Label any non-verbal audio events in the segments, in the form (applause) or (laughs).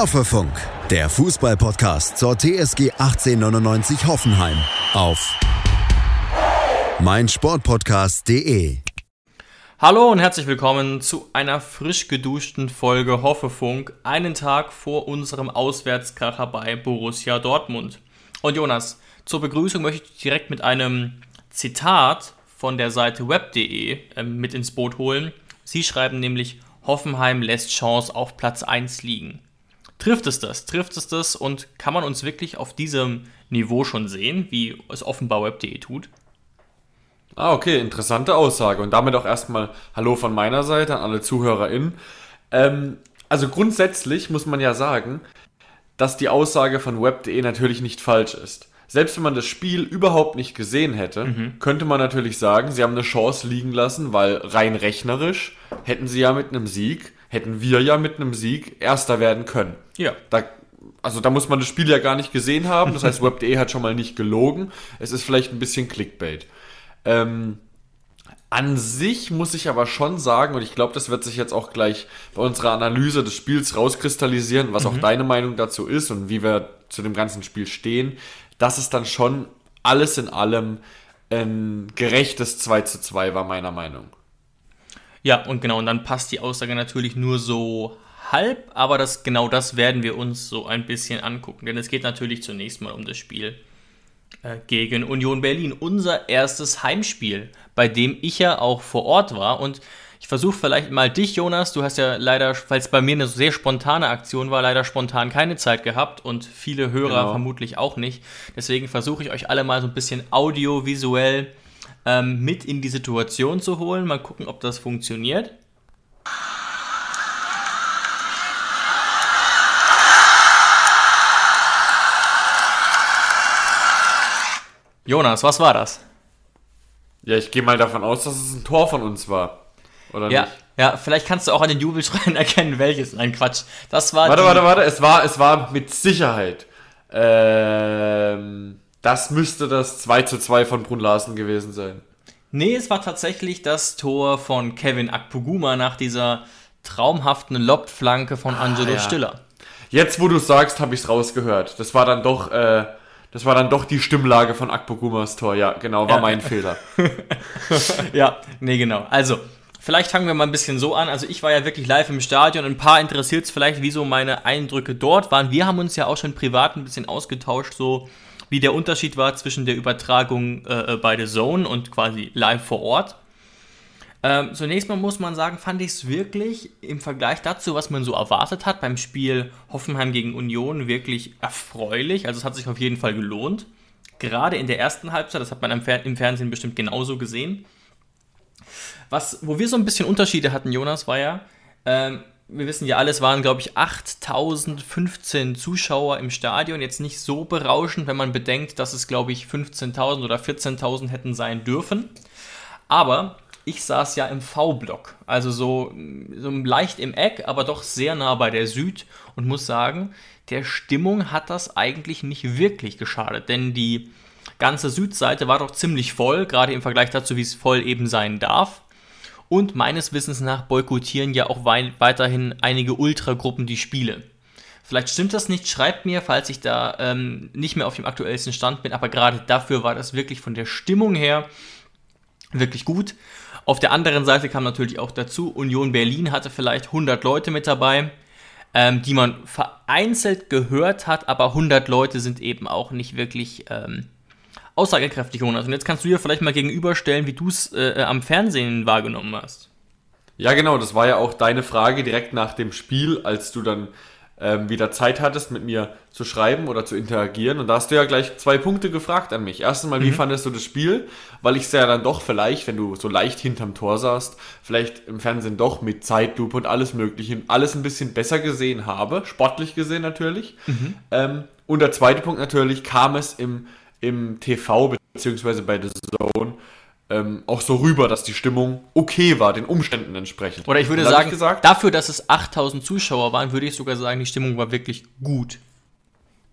Hoffefunk, der Fußballpodcast zur TSG 1899 Hoffenheim auf meinsportpodcast.de. Hallo und herzlich willkommen zu einer frisch geduschten Folge Hoffefunk, einen Tag vor unserem Auswärtskracher bei Borussia Dortmund. Und Jonas, zur Begrüßung möchte ich direkt mit einem Zitat von der Seite web.de äh, mit ins Boot holen. Sie schreiben nämlich, Hoffenheim lässt Chance auf Platz 1 liegen. Trifft es das? Trifft es das? Und kann man uns wirklich auf diesem Niveau schon sehen, wie es offenbar web.de tut? Ah, okay, interessante Aussage. Und damit auch erstmal Hallo von meiner Seite an alle ZuhörerInnen. Ähm, also grundsätzlich muss man ja sagen, dass die Aussage von web.de natürlich nicht falsch ist. Selbst wenn man das Spiel überhaupt nicht gesehen hätte, mhm. könnte man natürlich sagen, sie haben eine Chance liegen lassen, weil rein rechnerisch hätten sie ja mit einem Sieg hätten wir ja mit einem Sieg Erster werden können. Ja. Da, also da muss man das Spiel ja gar nicht gesehen haben. Das heißt, (laughs) Web.de hat schon mal nicht gelogen. Es ist vielleicht ein bisschen Clickbait. Ähm, an sich muss ich aber schon sagen, und ich glaube, das wird sich jetzt auch gleich bei unserer Analyse des Spiels rauskristallisieren, was mhm. auch deine Meinung dazu ist und wie wir zu dem ganzen Spiel stehen, dass es dann schon alles in allem ein gerechtes 2 zu 2 war, meiner Meinung. Ja, und genau, und dann passt die Aussage natürlich nur so halb, aber das, genau das werden wir uns so ein bisschen angucken, denn es geht natürlich zunächst mal um das Spiel äh, gegen Union Berlin, unser erstes Heimspiel, bei dem ich ja auch vor Ort war und ich versuche vielleicht mal dich, Jonas, du hast ja leider, es bei mir eine sehr spontane Aktion war, leider spontan keine Zeit gehabt und viele Hörer genau. vermutlich auch nicht. Deswegen versuche ich euch alle mal so ein bisschen audiovisuell ähm, mit in die Situation zu holen. Mal gucken, ob das funktioniert. Jonas, was war das? Ja, ich gehe mal davon aus, dass es ein Tor von uns war. Oder ja, nicht? Ja, vielleicht kannst du auch an den Jubelschreien (laughs) erkennen, welches. Nein, Quatsch. Das war. Warte, warte, warte. Es war, es war mit Sicherheit. Ähm, das müsste das 2 zu 2 von Brun Larsen gewesen sein. Nee, es war tatsächlich das Tor von Kevin Akpoguma nach dieser traumhaften Lobflanke von ah, Angelo ja. Stiller. Jetzt, wo du sagst, habe ich es rausgehört. Das war dann doch, äh, das war dann doch die Stimmlage von Akpogumas Tor. Ja, genau, war ja. mein Fehler. (laughs) ja, nee, genau. Also, vielleicht fangen wir mal ein bisschen so an. Also, ich war ja wirklich live im Stadion. Ein paar interessiert es vielleicht, wie so meine Eindrücke dort waren. Wir haben uns ja auch schon privat ein bisschen ausgetauscht, so wie der Unterschied war zwischen der Übertragung äh, äh, bei The Zone und quasi live vor Ort. Ähm, zunächst mal muss man sagen, fand ich es wirklich im Vergleich dazu, was man so erwartet hat beim Spiel Hoffenheim gegen Union, wirklich erfreulich. Also es hat sich auf jeden Fall gelohnt. Gerade in der ersten Halbzeit, das hat man im, Fer im Fernsehen bestimmt genauso gesehen. Was, wo wir so ein bisschen Unterschiede hatten, Jonas, war ja, ähm, wir wissen ja alles, waren, glaube ich, 8015 Zuschauer im Stadion. Jetzt nicht so berauschend, wenn man bedenkt, dass es, glaube ich, 15.000 oder 14.000 hätten sein dürfen. Aber ich saß ja im V-Block, also so, so leicht im Eck, aber doch sehr nah bei der Süd und muss sagen, der Stimmung hat das eigentlich nicht wirklich geschadet, denn die ganze Südseite war doch ziemlich voll, gerade im Vergleich dazu, wie es voll eben sein darf. Und meines Wissens nach boykottieren ja auch weiterhin einige Ultragruppen die Spiele. Vielleicht stimmt das nicht, schreibt mir, falls ich da ähm, nicht mehr auf dem aktuellsten Stand bin, aber gerade dafür war das wirklich von der Stimmung her wirklich gut. Auf der anderen Seite kam natürlich auch dazu, Union Berlin hatte vielleicht 100 Leute mit dabei, ähm, die man vereinzelt gehört hat, aber 100 Leute sind eben auch nicht wirklich ähm, aussagekräftig, Jonas. Und jetzt kannst du dir vielleicht mal gegenüberstellen, wie du es äh, am Fernsehen wahrgenommen hast. Ja, genau, das war ja auch deine Frage direkt nach dem Spiel, als du dann ähm, wieder Zeit hattest, mit mir zu schreiben oder zu interagieren. Und da hast du ja gleich zwei Punkte gefragt an mich. Erstens mal, wie mhm. fandest du das Spiel? Weil ich es ja dann doch vielleicht, wenn du so leicht hinterm Tor saßt, vielleicht im Fernsehen doch mit Zeitlupe und alles Mögliche, alles ein bisschen besser gesehen habe. Sportlich gesehen natürlich. Mhm. Ähm, und der zweite Punkt natürlich, kam es im im TV beziehungsweise bei The Zone ähm, auch so rüber, dass die Stimmung okay war, den Umständen entsprechend. Oder ich würde sagen, ich gesagt, dafür, dass es 8000 Zuschauer waren, würde ich sogar sagen, die Stimmung war wirklich gut.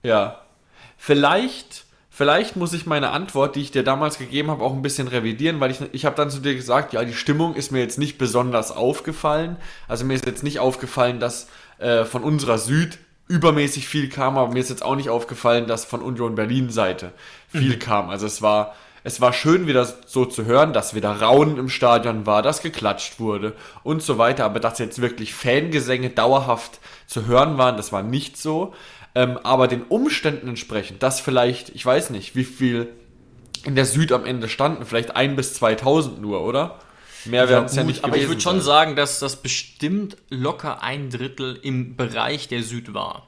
Ja. Vielleicht, vielleicht muss ich meine Antwort, die ich dir damals gegeben habe, auch ein bisschen revidieren, weil ich, ich habe dann zu dir gesagt, ja, die Stimmung ist mir jetzt nicht besonders aufgefallen. Also mir ist jetzt nicht aufgefallen, dass äh, von unserer Süd übermäßig viel kam, aber mir ist jetzt auch nicht aufgefallen, dass von Union Berlin Seite viel mhm. kam. Also es war, es war schön wieder so zu hören, dass wieder Raunen im Stadion war, dass geklatscht wurde und so weiter, aber dass jetzt wirklich Fangesänge dauerhaft zu hören waren, das war nicht so. Ähm, aber den Umständen entsprechend, dass vielleicht, ich weiß nicht, wie viel in der Süd am Ende standen, vielleicht ein bis 2000 nur, oder? Mehr werden es ja, nicht Aber ich würde schon sagen, dass das bestimmt locker ein Drittel im Bereich der Süd war.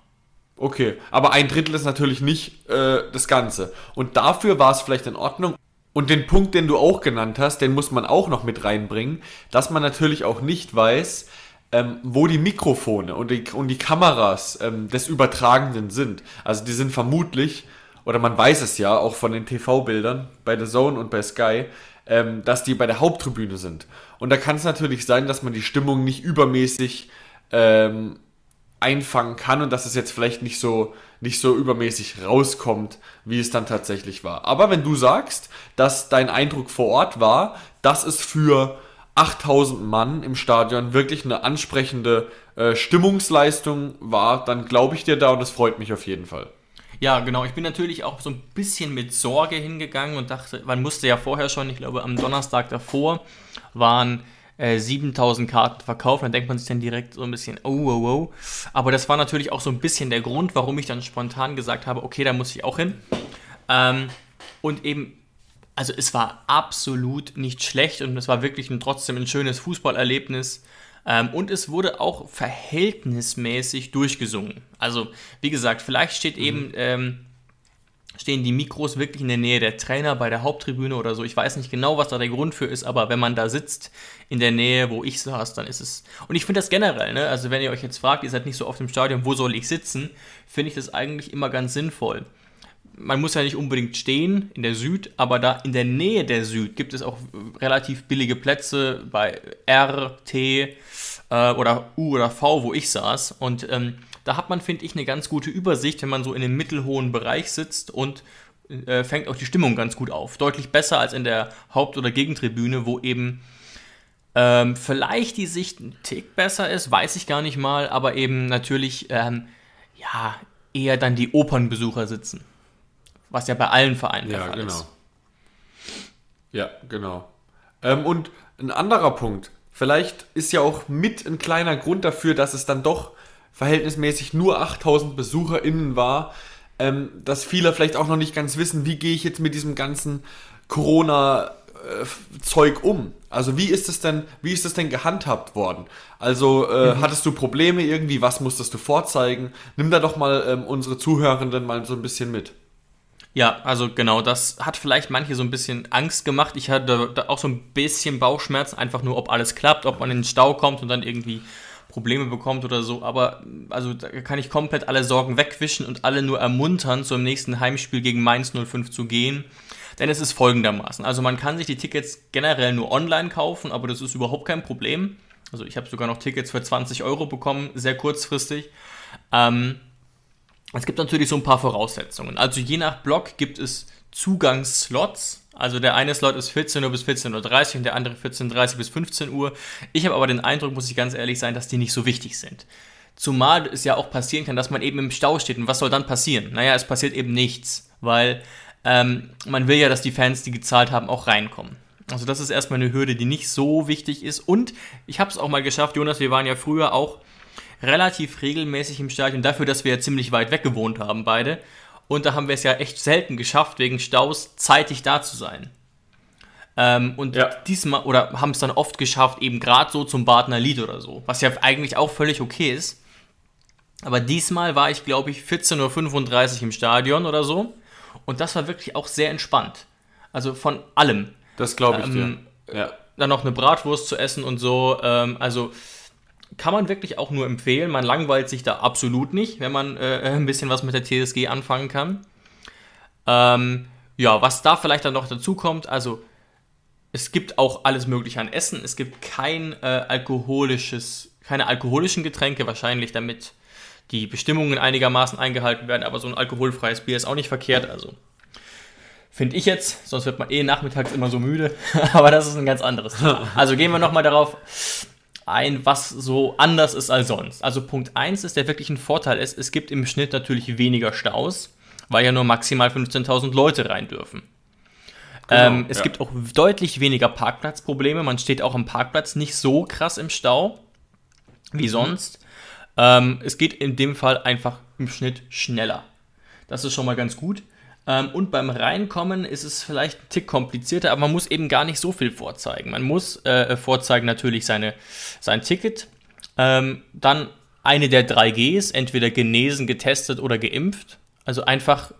Okay, aber ein Drittel ist natürlich nicht äh, das Ganze. Und dafür war es vielleicht in Ordnung. Und den Punkt, den du auch genannt hast, den muss man auch noch mit reinbringen, dass man natürlich auch nicht weiß, ähm, wo die Mikrofone und die, und die Kameras ähm, des Übertragenden sind. Also die sind vermutlich, oder man weiß es ja auch von den TV-Bildern bei The Zone und bei Sky, ähm, dass die bei der Haupttribüne sind. Und da kann es natürlich sein, dass man die Stimmung nicht übermäßig ähm, einfangen kann und dass es jetzt vielleicht nicht so, nicht so übermäßig rauskommt, wie es dann tatsächlich war. Aber wenn du sagst, dass dein Eindruck vor Ort war, dass es für 8000 Mann im Stadion wirklich eine ansprechende äh, Stimmungsleistung war, dann glaube ich dir da und es freut mich auf jeden Fall. Ja, genau. Ich bin natürlich auch so ein bisschen mit Sorge hingegangen und dachte, man musste ja vorher schon, ich glaube am Donnerstag davor waren äh, 7000 Karten verkauft. Dann denkt man sich dann direkt so ein bisschen, oh, oh, oh. Aber das war natürlich auch so ein bisschen der Grund, warum ich dann spontan gesagt habe, okay, da muss ich auch hin. Ähm, und eben, also es war absolut nicht schlecht und es war wirklich ein, trotzdem ein schönes Fußballerlebnis. Ähm, und es wurde auch verhältnismäßig durchgesungen. Also, wie gesagt, vielleicht steht mhm. eben, ähm, stehen die Mikros wirklich in der Nähe der Trainer bei der Haupttribüne oder so. Ich weiß nicht genau, was da der Grund für ist, aber wenn man da sitzt in der Nähe, wo ich saß, dann ist es. Und ich finde das generell, ne? Also, wenn ihr euch jetzt fragt, ihr seid nicht so oft im Stadion, wo soll ich sitzen, finde ich das eigentlich immer ganz sinnvoll man muss ja nicht unbedingt stehen in der Süd, aber da in der Nähe der Süd gibt es auch relativ billige Plätze bei R, T äh, oder U oder V, wo ich saß. Und ähm, da hat man, finde ich, eine ganz gute Übersicht, wenn man so in einem mittelhohen Bereich sitzt und äh, fängt auch die Stimmung ganz gut auf. Deutlich besser als in der Haupt- oder Gegentribüne, wo eben ähm, vielleicht die Sicht ein Tick besser ist, weiß ich gar nicht mal, aber eben natürlich ähm, ja eher dann die Opernbesucher sitzen. Was ja bei allen Vereinen ja, der Fall genau. ist. Ja, genau. Ähm, und ein anderer Punkt, vielleicht ist ja auch mit ein kleiner Grund dafür, dass es dann doch verhältnismäßig nur 8000 BesucherInnen war, ähm, dass viele vielleicht auch noch nicht ganz wissen, wie gehe ich jetzt mit diesem ganzen Corona Zeug um? Also wie ist es denn, wie ist es denn gehandhabt worden? Also äh, mhm. hattest du Probleme irgendwie? Was musstest du vorzeigen? Nimm da doch mal ähm, unsere Zuhörenden mal so ein bisschen mit. Ja, also genau, das hat vielleicht manche so ein bisschen Angst gemacht. Ich hatte da auch so ein bisschen Bauchschmerzen, einfach nur, ob alles klappt, ob man in den Stau kommt und dann irgendwie Probleme bekommt oder so. Aber also da kann ich komplett alle Sorgen wegwischen und alle nur ermuntern, zum nächsten Heimspiel gegen Mainz 05 zu gehen. Denn es ist folgendermaßen. Also man kann sich die Tickets generell nur online kaufen, aber das ist überhaupt kein Problem. Also ich habe sogar noch Tickets für 20 Euro bekommen, sehr kurzfristig. Ähm, es gibt natürlich so ein paar Voraussetzungen. Also je nach Block gibt es Zugangsslots. Also der eine Slot ist 14 Uhr bis 14.30 Uhr und der andere 14.30 Uhr bis 15 Uhr. Ich habe aber den Eindruck, muss ich ganz ehrlich sein, dass die nicht so wichtig sind. Zumal es ja auch passieren kann, dass man eben im Stau steht. Und was soll dann passieren? Naja, es passiert eben nichts, weil ähm, man will ja, dass die Fans, die gezahlt haben, auch reinkommen. Also das ist erstmal eine Hürde, die nicht so wichtig ist. Und ich habe es auch mal geschafft, Jonas, wir waren ja früher auch relativ regelmäßig im Stadion, dafür, dass wir ja ziemlich weit weg gewohnt haben, beide. Und da haben wir es ja echt selten geschafft, wegen Staus zeitig da zu sein. Ähm, und ja. diesmal, oder haben es dann oft geschafft, eben gerade so zum Badener Lied oder so, was ja eigentlich auch völlig okay ist. Aber diesmal war ich, glaube ich, 14.35 Uhr im Stadion oder so. Und das war wirklich auch sehr entspannt. Also von allem. Das glaube ich ähm, dir. Ja. Dann noch eine Bratwurst zu essen und so. Ähm, also kann man wirklich auch nur empfehlen. Man langweilt sich da absolut nicht, wenn man äh, ein bisschen was mit der TSG anfangen kann. Ähm, ja, was da vielleicht dann noch dazu kommt, also es gibt auch alles Mögliche an Essen. Es gibt kein äh, alkoholisches, keine alkoholischen Getränke, wahrscheinlich damit die Bestimmungen einigermaßen eingehalten werden, aber so ein alkoholfreies Bier ist auch nicht verkehrt, also finde ich jetzt, sonst wird man eh nachmittags immer so müde, (laughs) aber das ist ein ganz anderes Thema. Also gehen wir nochmal darauf ein, was so anders ist als sonst. Also Punkt 1 ist, der wirklich ein Vorteil ist, es gibt im Schnitt natürlich weniger Staus, weil ja nur maximal 15.000 Leute rein dürfen. Genau, ähm, es ja. gibt auch deutlich weniger Parkplatzprobleme. Man steht auch am Parkplatz nicht so krass im Stau wie mhm. sonst. Ähm, es geht in dem Fall einfach im Schnitt schneller. Das ist schon mal ganz gut. Ähm, und beim Reinkommen ist es vielleicht ein Tick komplizierter, aber man muss eben gar nicht so viel vorzeigen. Man muss äh, vorzeigen natürlich seine, sein Ticket, ähm, dann eine der drei Gs, entweder genesen, getestet oder geimpft. Also einfach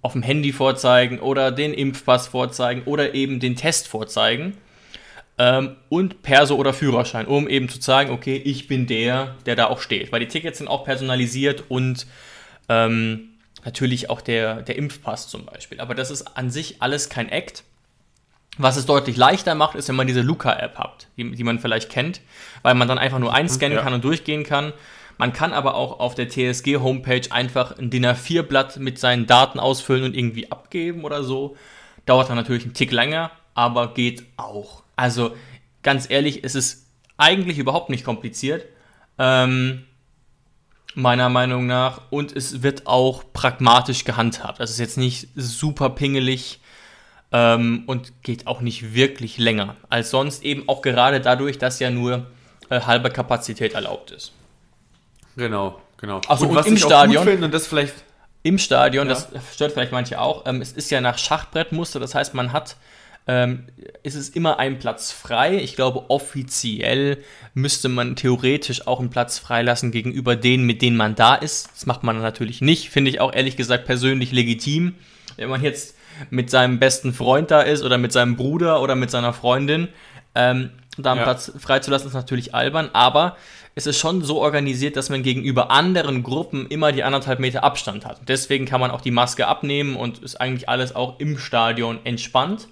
auf dem Handy vorzeigen oder den Impfpass vorzeigen oder eben den Test vorzeigen. Ähm, und Perso oder Führerschein, um eben zu sagen, okay, ich bin der, der da auch steht. Weil die Tickets sind auch personalisiert und ähm, natürlich auch der, der Impfpass zum Beispiel. Aber das ist an sich alles kein Act. Was es deutlich leichter macht, ist, wenn man diese Luca-App hat, die, die, man vielleicht kennt, weil man dann einfach nur einscannen ja. kann und durchgehen kann. Man kann aber auch auf der TSG-Homepage einfach ein DIN A4-Blatt mit seinen Daten ausfüllen und irgendwie abgeben oder so. Dauert dann natürlich einen Tick länger, aber geht auch. Also ganz ehrlich, es ist eigentlich überhaupt nicht kompliziert. Ähm, meiner Meinung nach. Und es wird auch pragmatisch gehandhabt. Das ist jetzt nicht super pingelig ähm, und geht auch nicht wirklich länger als sonst. Eben auch gerade dadurch, dass ja nur äh, halbe Kapazität erlaubt ist. Genau, genau. Also und, und was im Stadion. Finde, und das vielleicht im Stadion, ja. das stört vielleicht manche auch, ähm, es ist ja nach Schachbrettmuster, das heißt, man hat ähm, ist es immer ein Platz frei. Ich glaube, offiziell müsste man theoretisch auch einen Platz freilassen gegenüber denen, mit denen man da ist. Das macht man natürlich nicht. Finde ich auch ehrlich gesagt persönlich legitim. Wenn man jetzt mit seinem besten Freund da ist oder mit seinem Bruder oder mit seiner Freundin, ähm, da einen ja. Platz freizulassen, ist natürlich albern, aber es ist schon so organisiert, dass man gegenüber anderen Gruppen immer die anderthalb Meter Abstand hat. Deswegen kann man auch die Maske abnehmen und ist eigentlich alles auch im Stadion entspannt.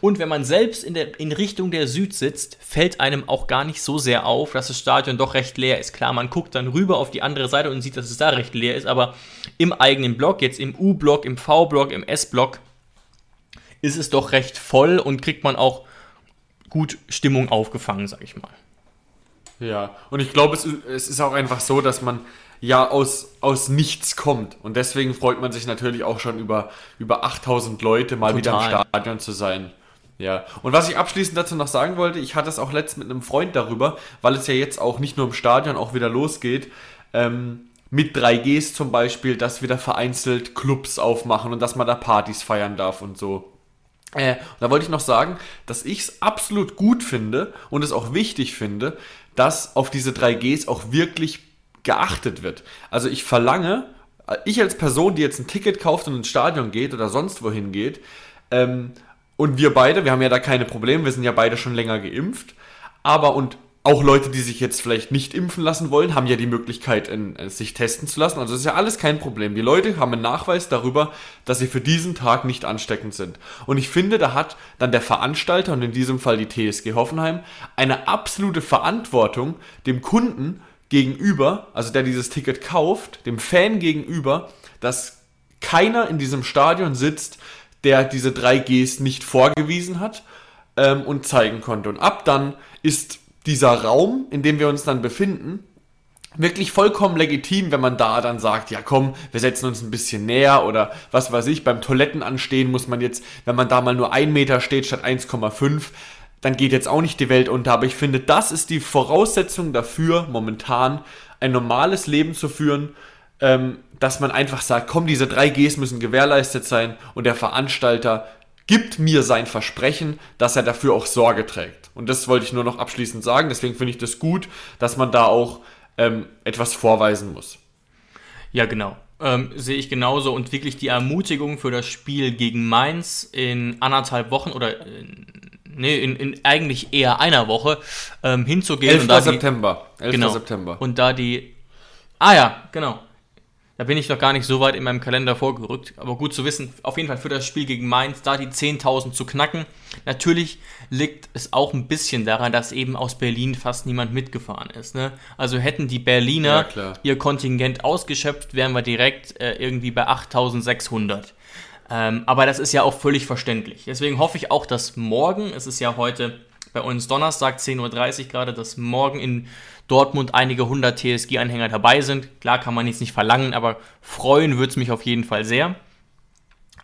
Und wenn man selbst in, der, in Richtung der Süd sitzt, fällt einem auch gar nicht so sehr auf, dass das Stadion doch recht leer ist. Klar, man guckt dann rüber auf die andere Seite und sieht, dass es da recht leer ist, aber im eigenen Block, jetzt im U-Block, im V-Block, im S-Block, ist es doch recht voll und kriegt man auch gut Stimmung aufgefangen, sag ich mal. Ja, und ich glaube, es, es ist auch einfach so, dass man ja aus, aus nichts kommt. Und deswegen freut man sich natürlich auch schon über, über 8000 Leute mal Total. wieder im Stadion zu sein. Ja, und was ich abschließend dazu noch sagen wollte, ich hatte es auch letzt mit einem Freund darüber, weil es ja jetzt auch nicht nur im Stadion auch wieder losgeht, ähm, mit 3Gs zum Beispiel, dass wieder vereinzelt Clubs aufmachen und dass man da Partys feiern darf und so. Äh, da wollte ich noch sagen, dass ich es absolut gut finde und es auch wichtig finde, dass auf diese 3Gs auch wirklich geachtet wird. Also ich verlange, ich als Person, die jetzt ein Ticket kauft und ins Stadion geht oder sonst wohin geht, ähm, und wir beide, wir haben ja da keine Probleme, wir sind ja beide schon länger geimpft, aber und auch Leute, die sich jetzt vielleicht nicht impfen lassen wollen, haben ja die Möglichkeit, in, in, sich testen zu lassen. Also ist ja alles kein Problem. Die Leute haben einen Nachweis darüber, dass sie für diesen Tag nicht ansteckend sind. Und ich finde, da hat dann der Veranstalter und in diesem Fall die TSG Hoffenheim eine absolute Verantwortung, dem Kunden gegenüber, also der dieses Ticket kauft, dem Fan gegenüber, dass keiner in diesem Stadion sitzt, der diese drei Gs nicht vorgewiesen hat ähm, und zeigen konnte. Und ab dann ist dieser Raum, in dem wir uns dann befinden, wirklich vollkommen legitim, wenn man da dann sagt, ja komm, wir setzen uns ein bisschen näher oder was weiß ich, beim Toilettenanstehen muss man jetzt, wenn man da mal nur ein Meter steht statt 1,5, dann geht jetzt auch nicht die Welt unter. Aber ich finde, das ist die Voraussetzung dafür, momentan ein normales Leben zu führen, ähm, dass man einfach sagt, komm, diese drei Gs müssen gewährleistet sein und der Veranstalter gibt mir sein Versprechen, dass er dafür auch Sorge trägt. Und das wollte ich nur noch abschließend sagen. Deswegen finde ich das gut, dass man da auch ähm, etwas vorweisen muss. Ja, genau. Ähm, sehe ich genauso und wirklich die Ermutigung für das Spiel gegen Mainz in anderthalb Wochen oder in nee, in, in eigentlich eher einer Woche ähm, hinzugehen. 11. Und da September. Die, 11. Genau, September. Und da die. Ah ja, genau. Da bin ich noch gar nicht so weit in meinem Kalender vorgerückt. Aber gut zu wissen, auf jeden Fall für das Spiel gegen Mainz, da die 10.000 zu knacken. Natürlich liegt es auch ein bisschen daran, dass eben aus Berlin fast niemand mitgefahren ist. Ne? Also hätten die Berliner ja, ihr Kontingent ausgeschöpft, wären wir direkt äh, irgendwie bei 8.600. Ähm, aber das ist ja auch völlig verständlich. Deswegen hoffe ich auch, dass morgen, es ist ja heute bei uns Donnerstag 10.30 Uhr gerade, dass morgen in Dortmund einige hundert TSG-Anhänger dabei sind. Klar kann man jetzt nicht verlangen, aber freuen würde es mich auf jeden Fall sehr.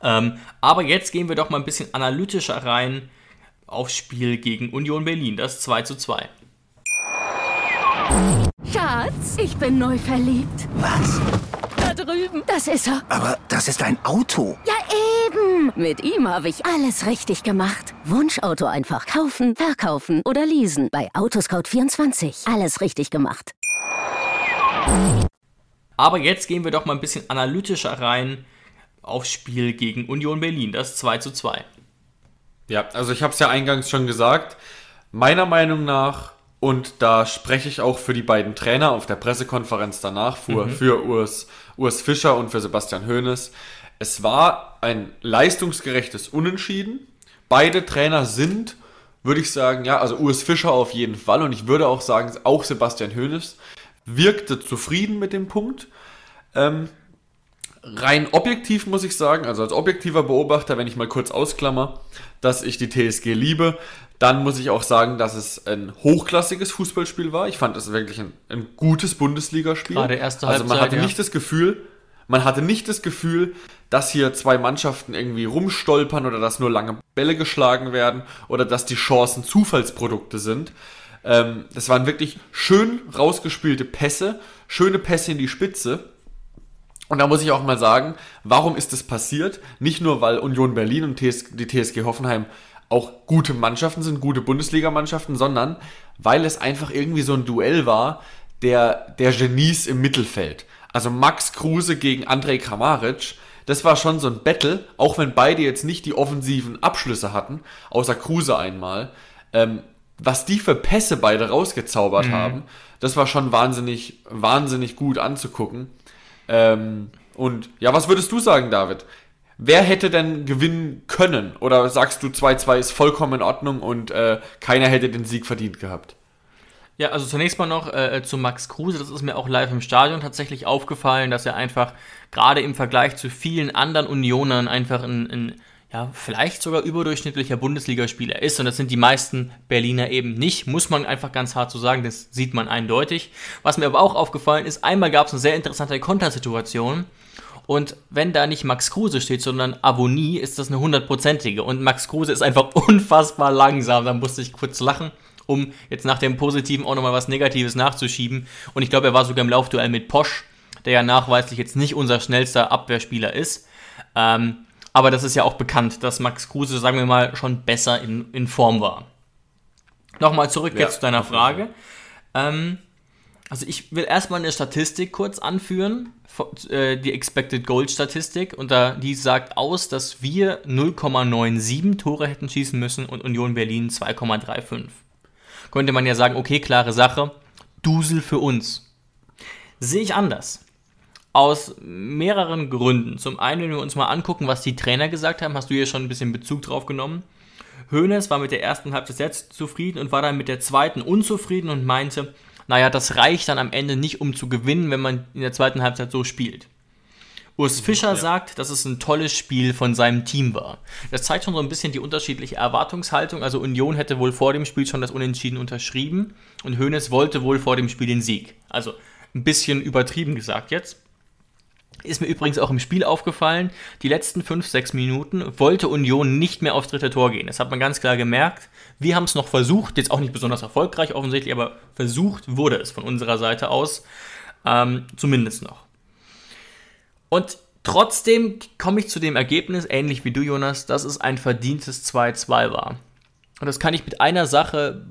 Ähm, aber jetzt gehen wir doch mal ein bisschen analytischer rein aufs Spiel gegen Union Berlin, das 2 zu 2. Schatz, ich bin neu verliebt. Was? Drüben. Das ist er. Aber das ist ein Auto. Ja, eben. Mit ihm habe ich alles richtig gemacht. Wunschauto einfach kaufen, verkaufen oder leasen. Bei Autoscout24. Alles richtig gemacht. Aber jetzt gehen wir doch mal ein bisschen analytischer rein aufs Spiel gegen Union Berlin, das 2 zu 2. Ja, also ich habe es ja eingangs schon gesagt. Meiner Meinung nach, und da spreche ich auch für die beiden Trainer auf der Pressekonferenz danach, für, mhm. für Urs, Urs Fischer und für Sebastian Hoeneß, es war ein leistungsgerechtes Unentschieden. Beide Trainer sind, würde ich sagen, ja, also Urs Fischer auf jeden Fall und ich würde auch sagen, auch Sebastian Hoeneß wirkte zufrieden mit dem Punkt. Ähm, rein objektiv muss ich sagen, also als objektiver Beobachter, wenn ich mal kurz ausklammer, dass ich die TSG liebe, dann muss ich auch sagen, dass es ein hochklassiges Fußballspiel war. Ich fand es wirklich ein, ein gutes Bundesligaspiel. Gerade erste Also man Halbzeit, hatte ja. nicht das Gefühl, man hatte nicht das Gefühl, dass hier zwei Mannschaften irgendwie rumstolpern oder dass nur lange Bälle geschlagen werden oder dass die Chancen Zufallsprodukte sind. Ähm, das waren wirklich schön rausgespielte Pässe, schöne Pässe in die Spitze. Und da muss ich auch mal sagen, warum ist das passiert? Nicht nur, weil Union Berlin und TS die TSG Hoffenheim auch gute Mannschaften sind, gute Bundesligamannschaften, sondern weil es einfach irgendwie so ein Duell war der, der Genies im Mittelfeld. Also Max Kruse gegen Andrej Kramaric, das war schon so ein Battle, auch wenn beide jetzt nicht die offensiven Abschlüsse hatten, außer Kruse einmal. Ähm, was die für Pässe beide rausgezaubert haben, das war schon wahnsinnig, wahnsinnig gut anzugucken. Ähm, und ja, was würdest du sagen, David? Wer hätte denn gewinnen können? Oder sagst du 2-2 ist vollkommen in Ordnung und äh, keiner hätte den Sieg verdient gehabt? Ja, also zunächst mal noch äh, zu Max Kruse. Das ist mir auch live im Stadion tatsächlich aufgefallen, dass er einfach gerade im Vergleich zu vielen anderen Unionern einfach ein, ein ja, vielleicht sogar überdurchschnittlicher Bundesligaspieler ist. Und das sind die meisten Berliner eben nicht, muss man einfach ganz hart so sagen. Das sieht man eindeutig. Was mir aber auch aufgefallen ist, einmal gab es eine sehr interessante Kontersituation. Und wenn da nicht Max Kruse steht, sondern Avonie, ist das eine hundertprozentige. Und Max Kruse ist einfach (laughs) unfassbar langsam. Da musste ich kurz lachen, um jetzt nach dem Positiven auch nochmal was Negatives nachzuschieben. Und ich glaube, er war sogar im Laufduell mit Posch, der ja nachweislich jetzt nicht unser schnellster Abwehrspieler ist. Ähm, aber das ist ja auch bekannt, dass Max Kruse, sagen wir mal, schon besser in, in Form war. Nochmal zurück Ja, jetzt zu deiner. Frage. Ähm, also ich will erstmal eine Statistik kurz anführen, äh, die Expected Goal Statistik, und da, die sagt aus, dass wir 0,97 Tore hätten schießen müssen und Union Berlin 2,35. Könnte man ja sagen, okay, klare Sache, Dusel für uns. Sehe ich anders. Aus mehreren Gründen. Zum einen, wenn wir uns mal angucken, was die Trainer gesagt haben, hast du hier schon ein bisschen Bezug drauf genommen. Hoeneß war mit der ersten Halbzeit sehr zufrieden und war dann mit der zweiten unzufrieden und meinte, naja, das reicht dann am Ende nicht, um zu gewinnen, wenn man in der zweiten Halbzeit so spielt. Urs Fischer sagt, dass es ein tolles Spiel von seinem Team war. Das zeigt schon so ein bisschen die unterschiedliche Erwartungshaltung. Also Union hätte wohl vor dem Spiel schon das Unentschieden unterschrieben und Hoeneß wollte wohl vor dem Spiel den Sieg. Also ein bisschen übertrieben gesagt jetzt. Ist mir übrigens auch im Spiel aufgefallen, die letzten 5, 6 Minuten wollte Union nicht mehr aufs dritte Tor gehen. Das hat man ganz klar gemerkt. Wir haben es noch versucht, jetzt auch nicht besonders erfolgreich offensichtlich, aber versucht wurde es von unserer Seite aus. Ähm, zumindest noch. Und trotzdem komme ich zu dem Ergebnis, ähnlich wie du, Jonas, dass es ein verdientes 2-2 war. Und das kann ich mit einer Sache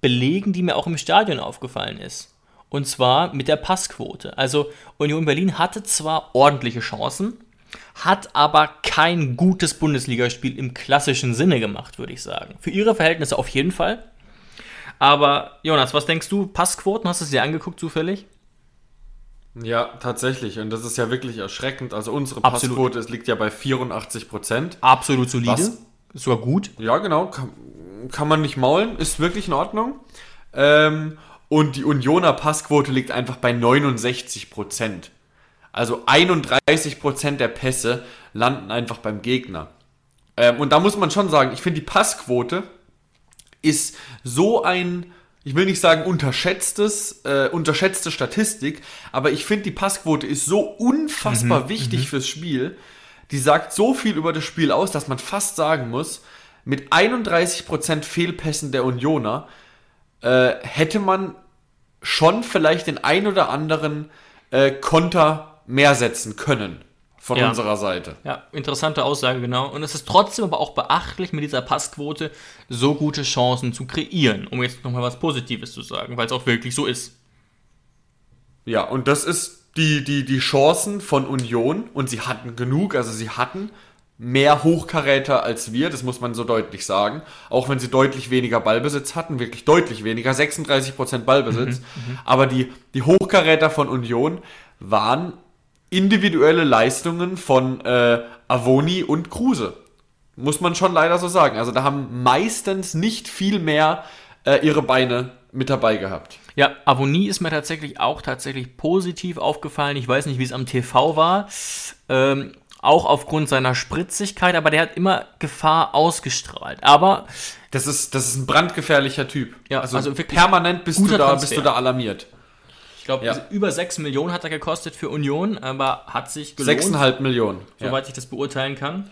belegen, die mir auch im Stadion aufgefallen ist. Und zwar mit der Passquote. Also Union Berlin hatte zwar ordentliche Chancen, hat aber kein gutes Bundesligaspiel im klassischen Sinne gemacht, würde ich sagen. Für ihre Verhältnisse auf jeden Fall. Aber Jonas, was denkst du? Passquoten, hast du es dir angeguckt zufällig? Ja, tatsächlich. Und das ist ja wirklich erschreckend. Also unsere Absolut. Passquote es liegt ja bei 84 Prozent. Absolut solide. Was? Ist sogar gut. Ja, genau. Kann, kann man nicht maulen. Ist wirklich in Ordnung. Ähm, und die Unioner Passquote liegt einfach bei 69 Prozent. Also 31 Prozent der Pässe landen einfach beim Gegner. Ähm, und da muss man schon sagen, ich finde die Passquote ist so ein, ich will nicht sagen unterschätztes, äh, unterschätzte Statistik, aber ich finde, die Passquote ist so unfassbar wichtig fürs Spiel. Die sagt so viel über das Spiel aus, dass man fast sagen muss, mit 31% Fehlpässen der Unioner äh, hätte man schon vielleicht den ein oder anderen äh, Konter mehr setzen können von Ja. unserer Seite. Ja, interessante Aussage, genau. Und es ist trotzdem aber auch beachtlich, mit dieser Passquote so gute Chancen zu kreieren, um jetzt nochmal was Positives zu sagen, weil es auch wirklich so ist. Ja, und das ist die, die, die Chancen von Union und sie hatten genug, also sie hatten mehr Hochkaräter als wir, das muss man so deutlich sagen. Auch wenn sie deutlich weniger Ballbesitz hatten, wirklich deutlich weniger, 36% Ballbesitz. aber die, die Hochkaräter von Union waren individuelle Leistungen von äh, Avoni und Kruse. Muss man schon leider so sagen. Also da haben meistens nicht viel mehr äh, ihre Beine mit dabei gehabt. Ja, Avonie ist mir tatsächlich auch tatsächlich positiv aufgefallen. Ich weiß nicht, wie es am TV war. Ähm, auch aufgrund seiner Spritzigkeit, aber der hat immer Gefahr ausgestrahlt. Aber Das ist, das ist ein brandgefährlicher Typ. Ja, also, also permanent bist du, da, Transfer. bist du da alarmiert. ich glaube, Ja. über 6 Millionen hat er gekostet für Union, aber hat sich gelohnt. 6,5 Millionen. Ja. soweit ich das beurteilen kann.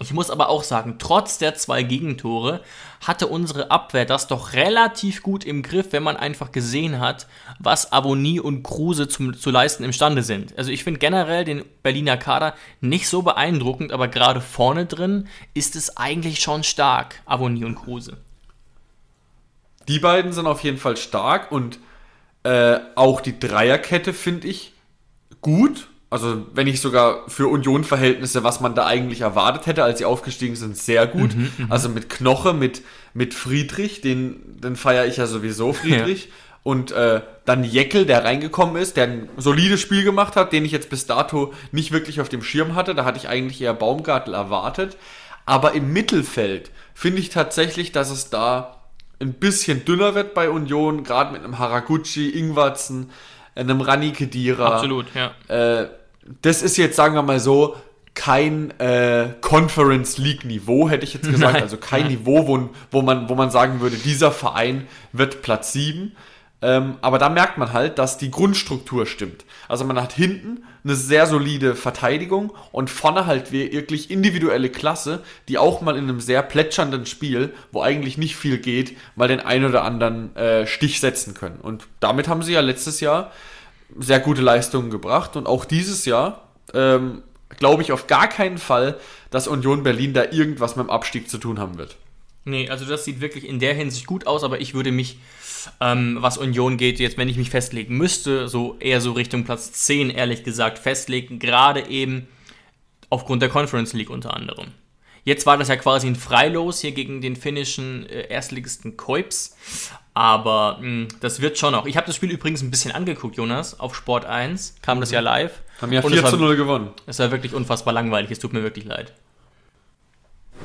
Ich muss aber auch sagen, trotz der zwei Gegentore hatte unsere Abwehr das doch relativ gut im Griff, wenn man einfach gesehen hat, was Avonie und Kruse zum, zu leisten imstande sind. Also ich finde generell den Berliner Kader nicht so beeindruckend, aber gerade vorne drin ist es eigentlich schon stark, Avonie und Kruse. Die beiden sind auf jeden Fall stark und äh, auch die Dreierkette finde ich gut. Also wenn ich sogar für Union-Verhältnisse, was man da eigentlich erwartet hätte, als sie aufgestiegen sind, sehr gut. also mit Knoche, mit, mit Friedrich, den, den feiere ich ja sowieso, Friedrich. Und äh, dann Jeckel, der reingekommen ist, der ein solides Spiel gemacht hat, den ich jetzt bis dato nicht wirklich auf dem Schirm hatte. Da hatte ich eigentlich eher Baumgartel erwartet. Aber im Mittelfeld finde ich tatsächlich, dass es da ein bisschen dünner wird bei Union, gerade mit einem Haraguchi, Ingwatzen, einem Rani Kedira. Absolut, ja. Äh, das ist jetzt, sagen wir mal so, kein äh, Conference League Niveau, hätte ich jetzt gesagt. Nein, also kein nein. Niveau, wo, wo, man, wo man sagen würde, dieser Verein wird Platz 7. Ähm, aber da merkt man halt, dass die Grundstruktur stimmt. Also man hat hinten eine sehr solide Verteidigung und vorne halt wirklich individuelle Klasse, die auch mal in einem sehr plätschernden Spiel, wo eigentlich nicht viel geht, mal den ein oder anderen äh, Stich setzen können. Und damit haben sie ja letztes Jahr sehr gute Leistungen gebracht und auch dieses Jahr ähm, glaube ich auf gar keinen Fall, dass Union Berlin da irgendwas mit dem Abstieg zu tun haben wird. Nee, also das sieht wirklich in der Hinsicht gut aus, aber ich würde mich, ähm, was Union geht, jetzt, wenn ich mich festlegen müsste, so eher so Richtung Platz 10, ehrlich gesagt, festlegen, gerade eben aufgrund der Conference League unter anderem. Jetzt war das ja quasi ein Freilos hier gegen den finnischen äh, Erstligisten Koips, aber mh, das wird schon noch. Ich habe das Spiel übrigens ein bisschen angeguckt, Jonas, auf Sport 1, kam das ja live. Haben ja Und 4 es zu war, 0 gewonnen. es war wirklich unfassbar langweilig, es tut mir wirklich leid.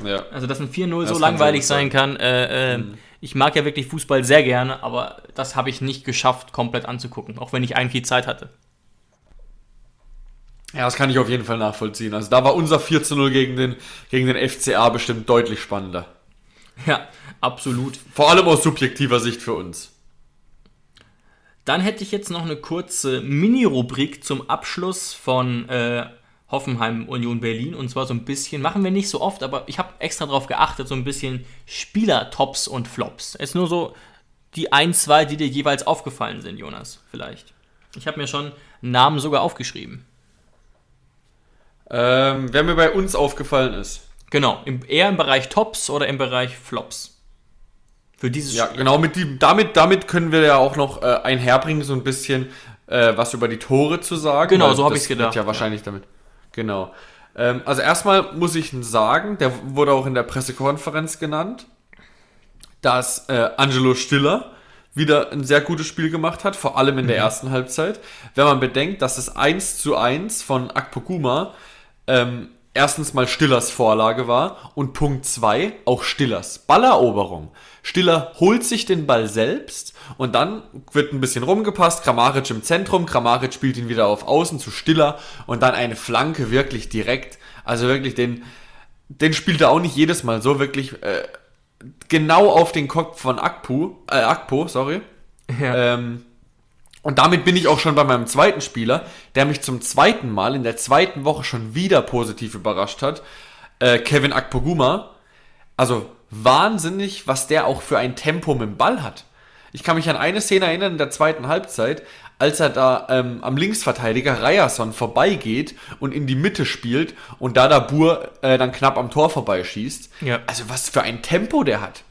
Ja. Also, dass ein 4-0 Das so langweilig sein gut kann. Äh, äh, Ich mag ja wirklich Fußball sehr gerne, aber das habe ich nicht geschafft, komplett anzugucken, auch wenn ich eigentlich Zeit hatte. Ja, das kann ich auf jeden Fall nachvollziehen. Also da war unser 4 zu 0 gegen den, gegen den FCA bestimmt deutlich spannender. Ja, absolut. Vor allem aus subjektiver Sicht für uns. Dann hätte ich jetzt noch eine kurze Mini-Rubrik zum Abschluss von äh, Hoffenheim Union Berlin. Und zwar so ein bisschen, machen wir nicht so oft, aber ich habe extra darauf geachtet, so ein bisschen Spieler-Tops und Flops. Jetzt nur so die ein, zwei, die dir jeweils aufgefallen sind, Jonas, vielleicht. Ich habe mir schon Namen sogar aufgeschrieben. Ähm, wer mir bei uns aufgefallen ist. Genau, im, eher im Bereich Tops oder im Bereich Flops. Für dieses Ja, Spiel. genau, mit die, damit, damit können wir ja auch noch äh, einherbringen, so ein bisschen äh, was über die Tore zu sagen. Genau, so hab das ich's gedacht, Ja, wahrscheinlich damit. Genau. Ähm, also erstmal muss ich sagen, der wurde auch in der Pressekonferenz genannt, dass äh, Angelo Stiller wieder ein sehr gutes Spiel gemacht hat, vor allem in der ersten Halbzeit. Wenn man bedenkt, dass das 1 zu 1 von Akpoguma ähm, erstens mal Stillers Vorlage war und Punkt 2 auch Stillers Balleroberung. Stiller holt sich den Ball selbst und dann wird ein bisschen rumgepasst, Kramaric im Zentrum, Kramaric spielt ihn wieder auf Außen zu Stiller und dann eine Flanke wirklich direkt, also wirklich den, den spielt er auch nicht jedes Mal so wirklich äh, genau auf den Kopf von Akpu, äh, Akpo, sorry. Ja. Ähm, und damit bin ich auch schon bei meinem zweiten Spieler, der mich zum zweiten Mal in der zweiten Woche schon wieder positiv überrascht hat. Äh, Kevin Akpoguma. Also wahnsinnig, was der auch für ein Tempo mit dem Ball hat. Ich kann mich an eine Szene erinnern in der zweiten Halbzeit, als er da ähm, am Linksverteidiger Ryerson vorbeigeht und in die Mitte spielt und da der Bur äh, dann knapp am Tor vorbeischießt. Ja. Also was für ein Tempo der hat.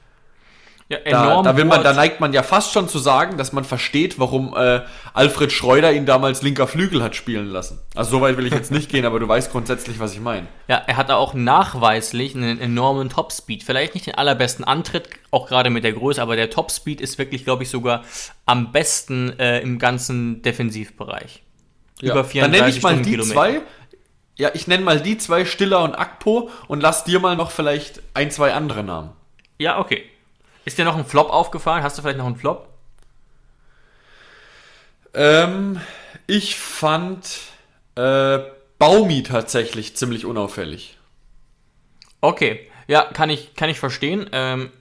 Ja, Da, enorm da, will man, da neigt man ja fast schon zu sagen, dass man versteht, warum äh, Alfred Schreuder ihn damals linker Flügel hat spielen lassen. Also so weit will ich jetzt nicht gehen, aber du weißt grundsätzlich, was ich meine. Ja, er hat auch nachweislich einen enormen Topspeed. Vielleicht nicht den allerbesten Antritt, auch gerade mit der Größe, aber der Topspeed ist wirklich, glaube ich, sogar am besten äh, im ganzen Defensivbereich. Über 34 Dann nenne ich mal die zwei. Ja, ich nenne mal die zwei, Stiller und Akpo, und lass dir mal noch vielleicht ein, zwei andere Namen. Ja, okay. Ist dir noch ein Flop aufgefallen? Hast du vielleicht noch einen Flop? Ähm, ich fand äh, Baumi tatsächlich ziemlich unauffällig. Okay, ja, kann ich, kann ich verstehen. Ähm,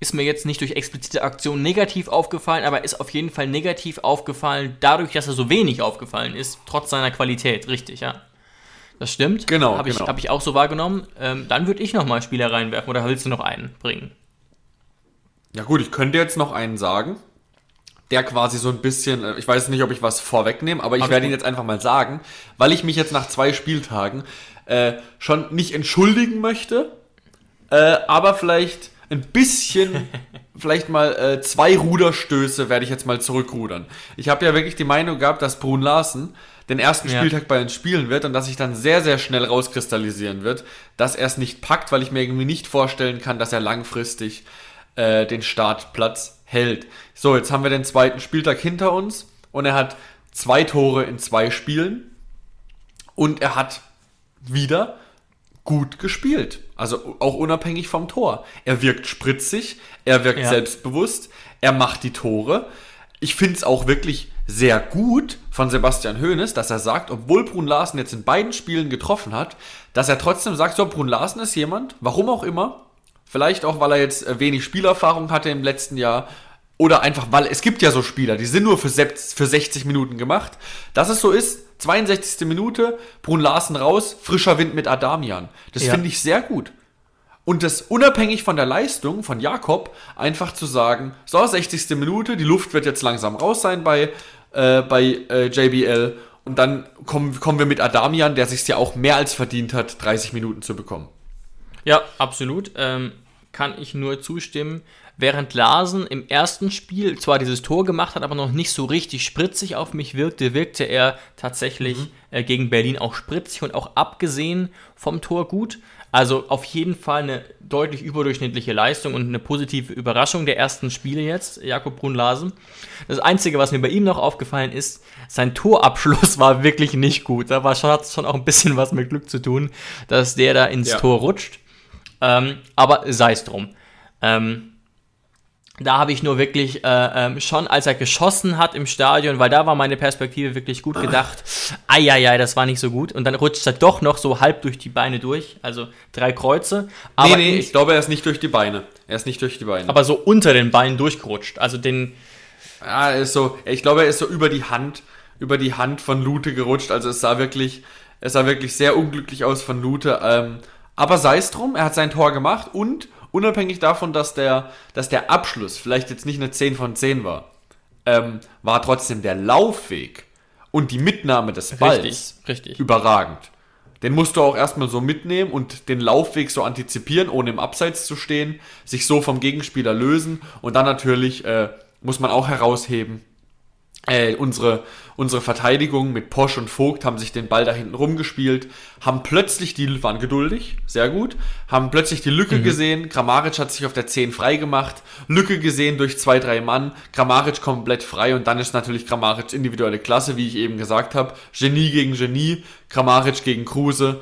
ist mir jetzt nicht durch explizite Aktion negativ aufgefallen, aber ist auf jeden Fall negativ aufgefallen, dadurch, dass er so wenig aufgefallen ist, trotz seiner Qualität. Richtig, ja. Das stimmt. Genau, Habe ich, genau. hab ich auch so wahrgenommen. Ähm, dann würde ich nochmal Spieler reinwerfen oder willst du noch einen bringen? Ja gut, ich könnte jetzt noch einen sagen, der quasi so ein bisschen, äh, ich weiß nicht, ob ich was vorwegnehme, aber ich Alles werde ihn jetzt einfach mal sagen, weil ich mich jetzt nach zwei Spieltagen äh, schon nicht entschuldigen möchte, äh, aber vielleicht ein bisschen, (laughs) vielleicht mal äh, zwei Ruderstöße werde ich jetzt mal zurückrudern. Ich habe ja wirklich die Meinung gehabt, dass Brun Larsen den ersten Ja. Spieltag bei uns spielen wird und dass sich dann sehr, sehr schnell rauskristallisieren wird, dass er es nicht packt, weil ich mir irgendwie nicht vorstellen kann, dass er langfristig äh, den Startplatz hält. So, jetzt haben wir den zweiten Spieltag hinter uns und er hat zwei Tore in zwei Spielen und er hat wieder gut gespielt. Also auch unabhängig vom Tor. Er wirkt spritzig, er wirkt Ja. selbstbewusst, er macht die Tore. Ich finde es auch wirklich sehr gut von Sebastian Hoeneß, dass er sagt, obwohl Brun Larsen jetzt in beiden Spielen getroffen hat, dass er trotzdem sagt, so, Brun Larsen ist jemand, warum auch immer, vielleicht auch, weil er jetzt äh, wenig Spielerfahrung hatte im letzten Jahr, oder einfach, weil es gibt ja so Spieler, die sind nur für, für 60 Minuten gemacht. Dass es so ist, 62. Minute, Brun Larsen raus, frischer Wind mit Adamian. Das Ja. finde ich sehr gut. Und das unabhängig von der Leistung von Jakob, einfach zu sagen, so, 60. Minute, die Luft wird jetzt langsam raus sein bei, äh, bei äh, JBL. Und dann kommen, kommen wir mit Adamian, der sich ja auch mehr als verdient hat, 30 Minuten zu bekommen. Ja, absolut. Ähm, kann ich nur zustimmen. Während Larsen im ersten Spiel zwar dieses Tor gemacht hat, aber noch nicht so richtig spritzig auf mich wirkte, wirkte er tatsächlich äh, gegen Berlin auch spritzig und auch abgesehen vom Tor gut. Also auf jeden Fall eine deutlich überdurchschnittliche Leistung und eine positive Überraschung der ersten Spiele jetzt, Jakob Brun-Larsen. Das Einzige, was mir bei ihm noch aufgefallen ist, sein Torabschluss war wirklich nicht gut. Da war schon, hat schon auch ein bisschen was mit Glück zu tun, dass der da ins Ja. Tor rutscht. Ähm, aber sei es drum. Ähm, da habe ich nur wirklich äh, ähm, schon, als er geschossen hat im Stadion, weil da war meine Perspektive wirklich gut gedacht. Eieiei, das war nicht so gut. Und dann rutscht er doch noch so halb durch die Beine durch. Also drei Kreuze. Aber, nee, nee, in- ich glaube, er ist nicht durch die Beine. Er ist nicht durch die Beine. aber so unter den Beinen durchgerutscht. Also den. Ja, er ist so, ich glaube, er ist so über die Hand, über die Hand von Lute gerutscht. Also es sah wirklich, es sah wirklich sehr unglücklich aus von Lute. Ähm, aber sei es drum, er hat sein Tor gemacht und unabhängig davon, dass der, dass der Abschluss vielleicht jetzt nicht eine 10 von 10 war, ähm, war trotzdem der Laufweg und die Mitnahme des Balls Richtig, richtig. überragend. Den musst du auch erstmal so mitnehmen und den Laufweg so antizipieren, ohne im Abseits zu stehen, sich so vom Gegenspieler lösen und dann natürlich äh, muss man auch herausheben, äh, unsere, unsere Verteidigung mit Posch und Vogt haben sich den Ball da hinten rumgespielt, haben plötzlich die, waren geduldig, sehr gut, haben plötzlich die Lücke gesehen, Kramaric hat sich auf der 10 frei gemacht, Lücke gesehen durch zwei, drei Mann, Kramaric komplett frei und dann ist natürlich Kramaric individuelle Klasse, wie ich eben gesagt habe, Genie gegen Genie, Kramaric gegen Kruse,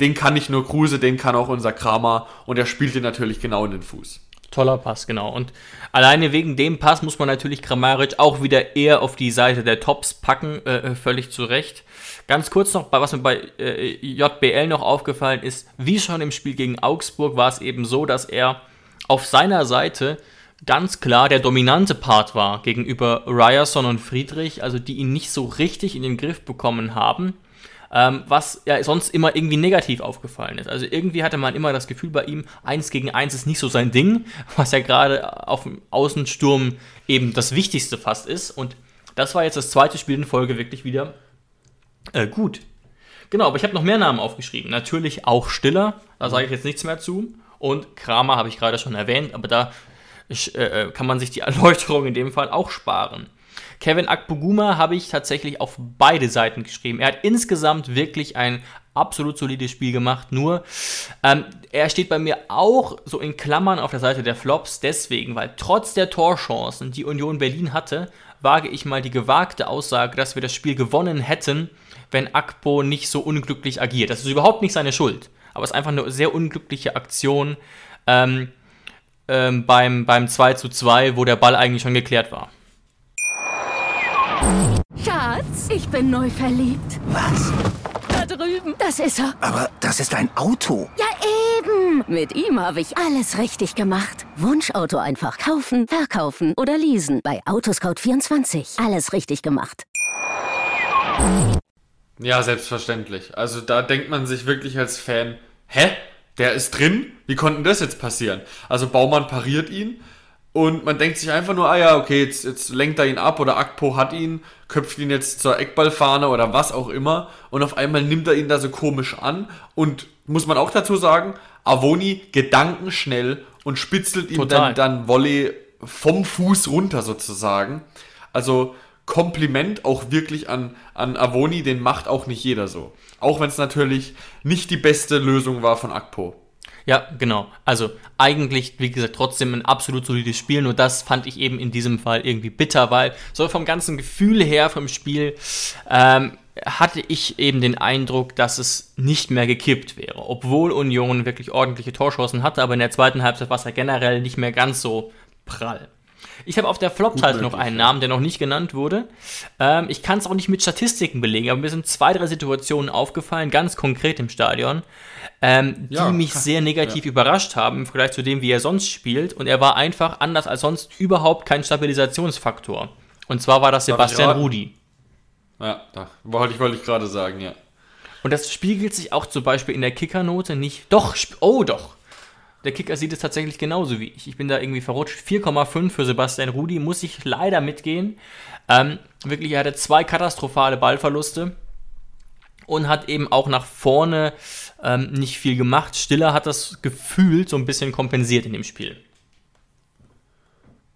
den kann nicht nur Kruse, den kann auch unser Kramer und er spielt den natürlich genau in den Fuß. Toller Pass, genau. Und alleine wegen dem Pass muss man natürlich Kramaric auch wieder eher auf die Seite der Tops packen, äh, völlig zu Recht. Ganz kurz noch, was mir bei äh, JBL noch aufgefallen ist, wie schon im Spiel gegen Augsburg war es eben so, dass er auf seiner Seite ganz klar der dominante Part war gegenüber Ryerson und Friedrich, also die ihn nicht so richtig in den Griff bekommen haben, ähm, was ja sonst immer irgendwie negativ aufgefallen ist. Also irgendwie hatte man immer das Gefühl bei ihm, eins gegen eins ist nicht so sein Ding, was ja gerade auf dem Außensturm eben das Wichtigste fast ist. Und das war jetzt das zweite Spiel in Folge wirklich wieder äh, gut. Genau, aber ich habe noch mehr Namen aufgeschrieben. Natürlich auch Stiller, da sage ich jetzt nichts mehr zu. Und Kramer habe ich gerade schon erwähnt, aber da äh, kann man sich die (laughs) Erläuterung in dem Fall auch sparen. Kevin Akpoguma habe ich tatsächlich auf beide Seiten geschrieben. Er hat insgesamt wirklich ein absolut solides Spiel gemacht. Nur ähm, er steht bei mir auch so in Klammern auf der Seite der Flops, deswegen, weil trotz der Torchancen, die Union Berlin hatte, wage ich mal die gewagte Aussage, dass wir das Spiel gewonnen hätten, wenn Akpo nicht so unglücklich agiert. Das ist überhaupt nicht seine Schuld, aber es ist einfach eine sehr unglückliche Aktion ähm, ähm, beim, beim 2 zu 2, wo der Ball eigentlich schon geklärt war. Schatz, ich bin neu verliebt. Was? Da drüben. Das ist er. Aber das ist ein Auto. Ja, eben. Mit ihm habe ich alles richtig gemacht. Wunschauto einfach kaufen, verkaufen oder leasen. Bei Autoscout24. Alles richtig gemacht. Ja, selbstverständlich. Also da denkt man sich wirklich als Fan, hä? Der ist drin? Wie konnte das jetzt passieren? Also Baumann pariert ihn und man denkt sich einfach nur, ah ja, okay, jetzt, jetzt lenkt er ihn ab oder Akpo hat ihn, köpft ihn jetzt zur Eckballfahne oder was auch immer und auf einmal nimmt er ihn da so komisch an und muss man auch dazu sagen, Avoni gedankenschnell und spitzelt ihn dann, dann Volley vom Fuß runter sozusagen. Also Kompliment auch wirklich an, an Avoni, den macht auch nicht jeder so. Auch wenn es natürlich nicht die beste Lösung war von Akpo. Ja, genau. Also eigentlich, wie gesagt, trotzdem ein absolut solides Spiel. Nur das fand ich eben in diesem Fall irgendwie bitter, weil so vom ganzen Gefühl her vom Spiel ähm, hatte ich eben den Eindruck, dass es nicht mehr gekippt wäre. Obwohl Union wirklich ordentliche Torschancen hatte, aber in der zweiten Halbzeit war es ja generell nicht mehr ganz so prall. Ich habe auf der Flop-Seite noch einen Namen, der noch nicht genannt wurde. Ähm, ich kann es auch nicht mit Statistiken belegen, aber mir sind zwei, drei Situationen aufgefallen, ganz konkret im Stadion, ähm, ja, die mich sehr negativ ja. überrascht haben im Vergleich zu dem, wie er sonst spielt. Und er war einfach anders als sonst überhaupt kein Stabilisationsfaktor. Und zwar war das Sebastian Rudi. Ja, da wollte ich, wollte ich gerade sagen, ja. Und das spiegelt sich auch zum Beispiel in der Kickernote nicht. Doch, oh doch. Der Kicker sieht es tatsächlich genauso wie ich. Ich bin da irgendwie verrutscht. 4,5 für Sebastian Rudi, muss ich leider mitgehen. Ähm, wirklich, er hatte zwei katastrophale Ballverluste und hat eben auch nach vorne ähm, nicht viel gemacht. Stiller hat das gefühlt so ein bisschen kompensiert in dem Spiel.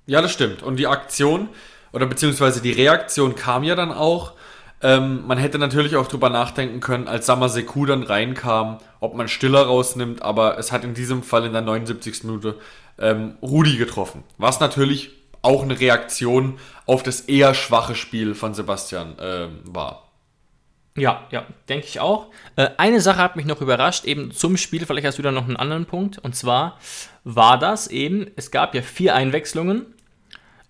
Ja, das stimmt. Und die Aktion oder beziehungsweise die Reaktion kam ja dann auch. Ähm, man hätte natürlich auch drüber nachdenken können, als Samaseku dann reinkam, ob man Stiller rausnimmt, aber es hat in diesem Fall in der 79. Minute ähm, Rudi getroffen. Was natürlich auch eine Reaktion auf das eher schwache Spiel von Sebastian äh, war. Ja, ja, denke ich auch. Äh, eine Sache hat mich noch überrascht, eben zum Spiel, vielleicht hast du da noch einen anderen Punkt, und zwar war das eben, es gab ja vier Einwechslungen,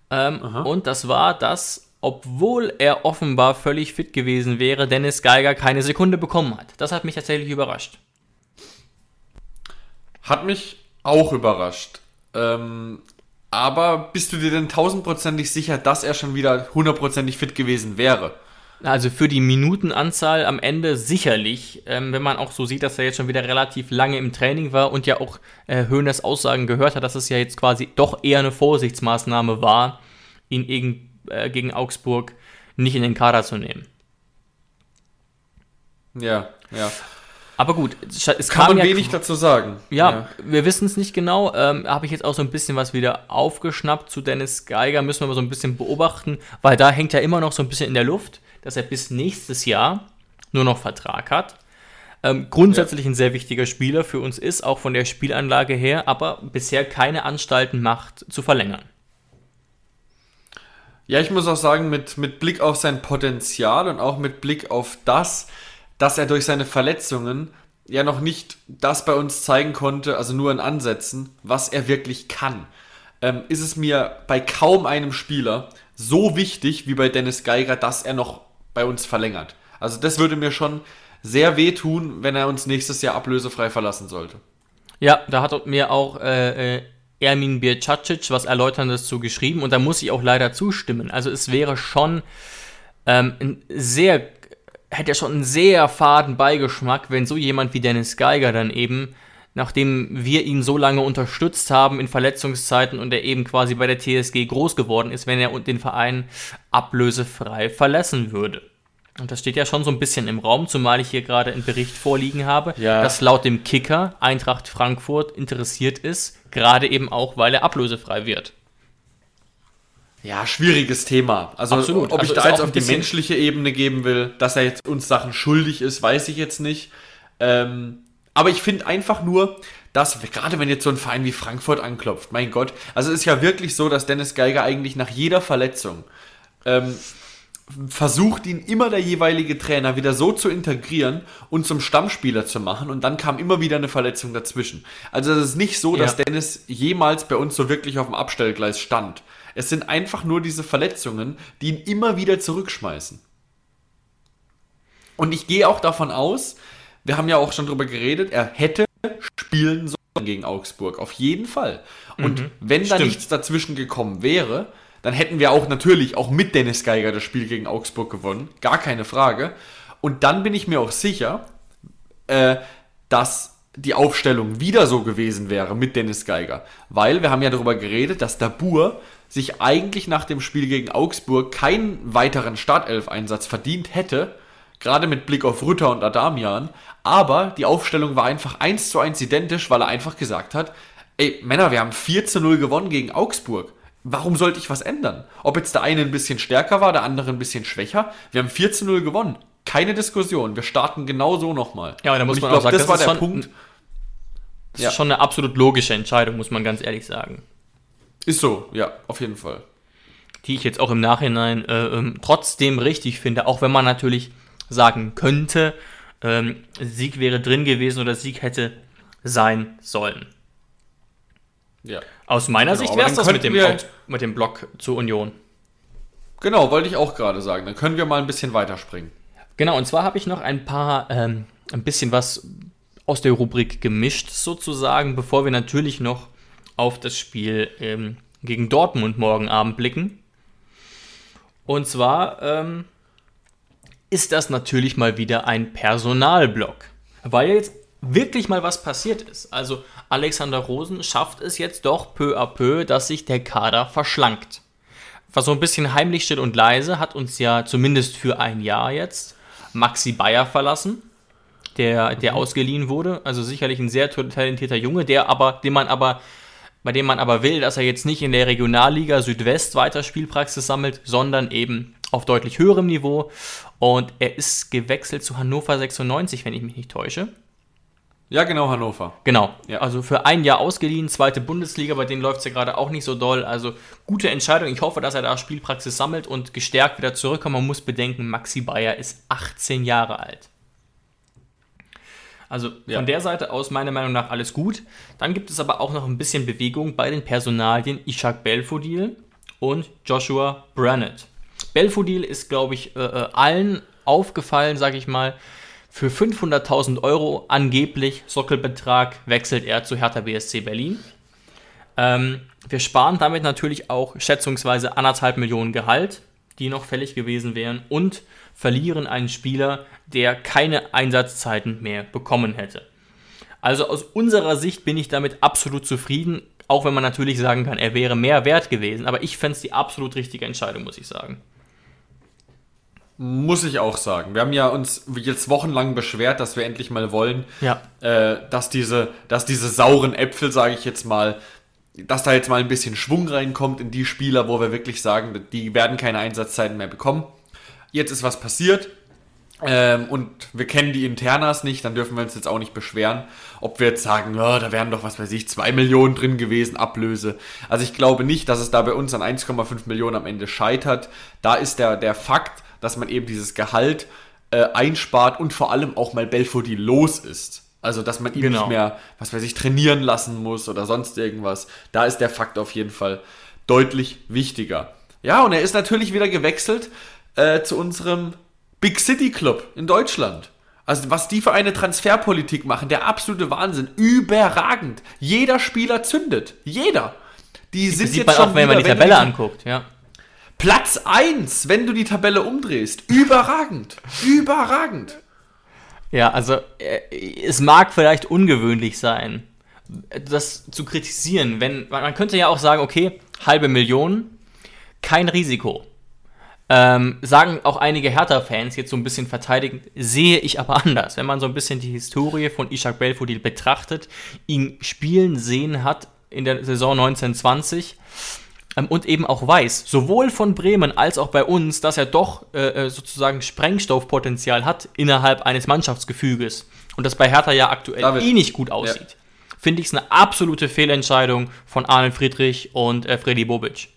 ähm, und das war, dass obwohl er offenbar völlig fit gewesen wäre, Dennis Geiger keine Sekunde bekommen hat. Das hat mich tatsächlich überrascht. Hat mich auch überrascht. Ähm, aber bist du dir denn tausendprozentig sicher, dass er schon wieder hundertprozentig fit gewesen wäre? Also für die Minutenanzahl am Ende sicherlich, ähm, wenn man auch so sieht, dass er jetzt schon wieder relativ lange im Training war und ja auch äh, Höhners Aussagen gehört hat, dass es ja jetzt quasi doch eher eine Vorsichtsmaßnahme war, ihn irgendwie äh, gegen Augsburg nicht in den Kader zu nehmen. Ja, ja. Aber gut, es kann man ja wenig dazu sagen. Ja, ja. wir wissen es nicht genau. Ähm, Habe ich jetzt auch so ein bisschen was wieder aufgeschnappt zu Dennis Geiger. Müssen wir mal so ein bisschen beobachten, weil da hängt ja immer noch so ein bisschen in der Luft, dass er bis nächstes Jahr nur noch Vertrag hat. Ähm, grundsätzlich ja. ein sehr wichtiger Spieler für uns ist, auch von der Spielanlage her, aber bisher keine Anstalten macht zu verlängern. Ja, ich muss auch sagen, mit, mit Blick auf sein Potenzial und auch mit Blick auf das, dass er durch seine Verletzungen ja noch nicht das bei uns zeigen konnte, also nur in Ansätzen, was er wirklich kann, ähm, ist es mir bei kaum einem Spieler so wichtig wie bei Dennis Geiger, dass er noch bei uns verlängert. Also das würde mir schon sehr wehtun, wenn er uns nächstes Jahr ablösefrei verlassen sollte. Ja, da hat mir auch äh, äh Ermin Bircacic was Erläuterndes zu geschrieben und da muss ich auch leider zustimmen. Also es wäre schon ähm, ein sehr, hätte ja schon einen sehr faden Beigeschmack, wenn so jemand wie Dennis Geiger dann eben, nachdem wir ihn so lange unterstützt haben in Verletzungszeiten und er eben quasi bei der TSG groß geworden ist, wenn er den Verein ablösefrei verlassen würde. Und das steht ja schon so ein bisschen im Raum, zumal ich hier gerade einen Bericht vorliegen habe, Ja. dass laut dem Kicker Eintracht Frankfurt interessiert ist, gerade eben auch, weil er ablösefrei wird. Ja, schwieriges Thema. Also, Absolut. ob Also ich da jetzt auf die menschliche Ebene geben will, dass er jetzt uns Sachen schuldig ist, weiß ich jetzt nicht. Ähm, aber ich finde einfach nur, dass, gerade wenn jetzt so ein Verein wie Frankfurt anklopft, mein Gott, also es ist ja wirklich so, dass Dennis Geiger eigentlich nach jeder Verletzung ähm, versucht, ihn immer der jeweilige Trainer wieder so zu integrieren und zum Stammspieler zu machen und dann kam immer wieder eine Verletzung dazwischen. Also es ist nicht so, dass Ja. Dennis jemals bei uns so wirklich auf dem Abstellgleis stand. Es sind einfach nur diese Verletzungen, die ihn immer wieder zurückschmeißen. Und ich gehe auch davon aus, wir haben ja auch schon drüber geredet, er hätte spielen sollen gegen Augsburg, auf jeden Fall. Und wenn da stimmt. nichts dazwischen gekommen wäre, dann hätten wir auch natürlich auch mit Dennis Geiger das Spiel gegen Augsburg gewonnen, gar keine Frage. Und dann bin ich mir auch sicher, äh, dass die Aufstellung wieder so gewesen wäre mit Dennis Geiger. Weil wir haben ja darüber geredet, dass Dabur sich eigentlich nach dem Spiel gegen Augsburg keinen weiteren Startelf-Einsatz verdient hätte, gerade mit Blick auf Rütter und Adamian. Aber die Aufstellung war einfach eins zu eins identisch, weil er einfach gesagt hat, ey Männer, wir haben 4 zu 0 gewonnen gegen Augsburg. Warum sollte ich was ändern? Ob jetzt der eine ein bisschen stärker war, der andere ein bisschen schwächer. Wir haben 4 zu 0 gewonnen. Keine Diskussion. Wir starten genau so nochmal. Ja, und da muss man glaub, auch sagen, das, das war ist der schon Punkt. Das Ja. ist schon eine absolut logische Entscheidung, muss man ganz ehrlich sagen. Ist so, ja, auf jeden Fall. Die ich jetzt auch im Nachhinein äh, ähm, trotzdem richtig finde, auch wenn man natürlich sagen könnte, ähm, Sieg wäre drin gewesen oder Sieg hätte sein sollen. Ja. Aus meiner Genau, Sicht wäre es das mit dem, wir- Out- mit dem Block zur Union. Genau, wollte ich auch gerade sagen. Dann können wir mal ein bisschen weiterspringen. Genau, und zwar habe ich noch ein paar, ähm, ein bisschen was aus der Rubrik gemischt sozusagen, bevor wir natürlich noch auf das Spiel ähm, gegen Dortmund morgen Abend blicken. Und zwar ähm, ist das natürlich mal wieder ein Personalblock, weil jetzt wirklich mal was passiert ist. Also Alexander Rosen schafft es jetzt doch peu à peu, dass sich der Kader verschlankt was so ein bisschen heimlich still und leise, hat uns ja zumindest für ein Jahr jetzt Maxi Bayer verlassen, der, der ausgeliehen wurde. Also sicherlich ein sehr talentierter Junge, der aber, den man aber, bei dem man aber will, dass er jetzt nicht in der Regionalliga Südwest weiter Spielpraxis sammelt, sondern eben auf deutlich höherem Niveau. Und er ist gewechselt zu Hannover 96, wenn ich mich nicht täusche. Ja, genau, Hannover. Genau, Ja. also für ein Jahr ausgeliehen, zweite Bundesliga, bei denen läuft es ja gerade auch nicht so doll. Also gute Entscheidung. Ich hoffe, dass er da Spielpraxis sammelt und gestärkt wieder zurückkommt. Man muss bedenken, Maxi Bayer ist 18 Jahre alt. Also Ja. von der Seite aus meiner Meinung nach alles gut. Dann gibt es aber auch noch ein bisschen Bewegung bei den Personalien Ishak Belfodil und Joshua Brannett. Belfodil ist, glaube ich, äh, äh, allen aufgefallen, sage ich mal. Für 500.000 Euro angeblich Sockelbetrag wechselt er zu Hertha BSC Berlin. Ähm, wir sparen damit natürlich auch schätzungsweise anderthalb Millionen Gehalt, die noch fällig gewesen wären, und verlieren einen Spieler, der keine Einsatzzeiten mehr bekommen hätte. Also aus unserer Sicht bin ich damit absolut zufrieden, auch wenn man natürlich sagen kann, er wäre mehr wert gewesen. Aber ich fände es die absolut richtige Entscheidung, muss ich sagen. Muss ich auch sagen. Wir haben ja uns jetzt wochenlang beschwert, dass wir endlich mal wollen, Ja. äh, dass, diese, dass diese sauren Äpfel, sage ich jetzt mal, dass da jetzt mal ein bisschen Schwung reinkommt in die Spieler, wo wir wirklich sagen, die werden keine Einsatzzeiten mehr bekommen. Jetzt ist was passiert ähm, und wir kennen die Internas nicht, dann dürfen wir uns jetzt auch nicht beschweren, ob wir jetzt sagen, ja, da wären doch, was weiß ich, 2 Millionen drin gewesen, Ablöse. Also ich glaube nicht, dass es da bei uns an 1,5 Millionen am Ende scheitert. Da ist der, der Fakt, dass man eben dieses Gehalt äh, einspart und vor allem auch mal Belfodil los ist. Also, dass man ihn Genau. nicht mehr, was weiß ich, trainieren lassen muss oder sonst irgendwas. Da ist der Fakt auf jeden Fall deutlich wichtiger. Ja, und er ist natürlich wieder gewechselt äh, zu unserem Big City Club in Deutschland. Also was die für eine Transferpolitik machen, der absolute Wahnsinn. Überragend. Jeder Spieler zündet. Jeder. Die sind Sieht jetzt man schon auch, wenn man die Tabelle anguckt, ja. Platz 1, wenn du die Tabelle umdrehst. Überragend. Überragend. Ja, also äh, es mag vielleicht ungewöhnlich sein, das zu kritisieren, wenn man könnte ja auch sagen, okay, halbe Million, kein Risiko. Ähm, sagen auch einige Hertha-Fans jetzt so ein bisschen verteidigend, sehe ich aber anders. Wenn man so ein bisschen die Historie von Ishak Belfodil betrachtet, ihn spielen sehen hat in der Saison 1920 ähm, und eben auch weiß, sowohl von Bremen als auch bei uns, dass er doch äh, äh, sozusagen Sprengstoffpotenzial hat innerhalb eines Mannschaftsgefüges und das bei Hertha ja aktuell David. eh nicht gut aussieht, finde ich es eine absolute Fehlentscheidung von Arne Friedrich und äh, Freddy Bobic.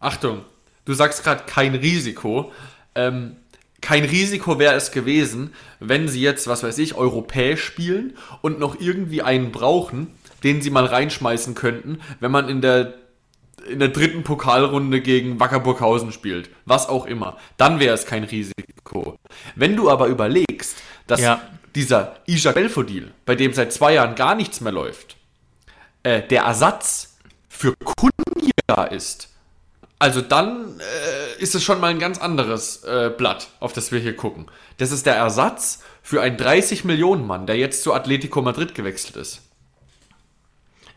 Achtung, du sagst gerade kein Risiko. Ähm, kein Risiko wäre es gewesen, wenn sie jetzt, was weiß ich, europäisch spielen und noch irgendwie einen brauchen, den sie mal reinschmeißen könnten, wenn man in der in der dritten Pokalrunde gegen Wacker Burghausen spielt, was auch immer, dann wäre es kein Risiko. Wenn du aber überlegst, dass Ja. dieser Isaac Belfodil, bei dem seit zwei Jahren gar nichts mehr läuft, äh, der Ersatz für Kunja ist, also dann äh, ist es schon mal ein ganz anderes äh, Blatt, auf das wir hier gucken. Das ist der Ersatz für einen 30 Millionen Mann, der jetzt zu Atletico Madrid gewechselt ist.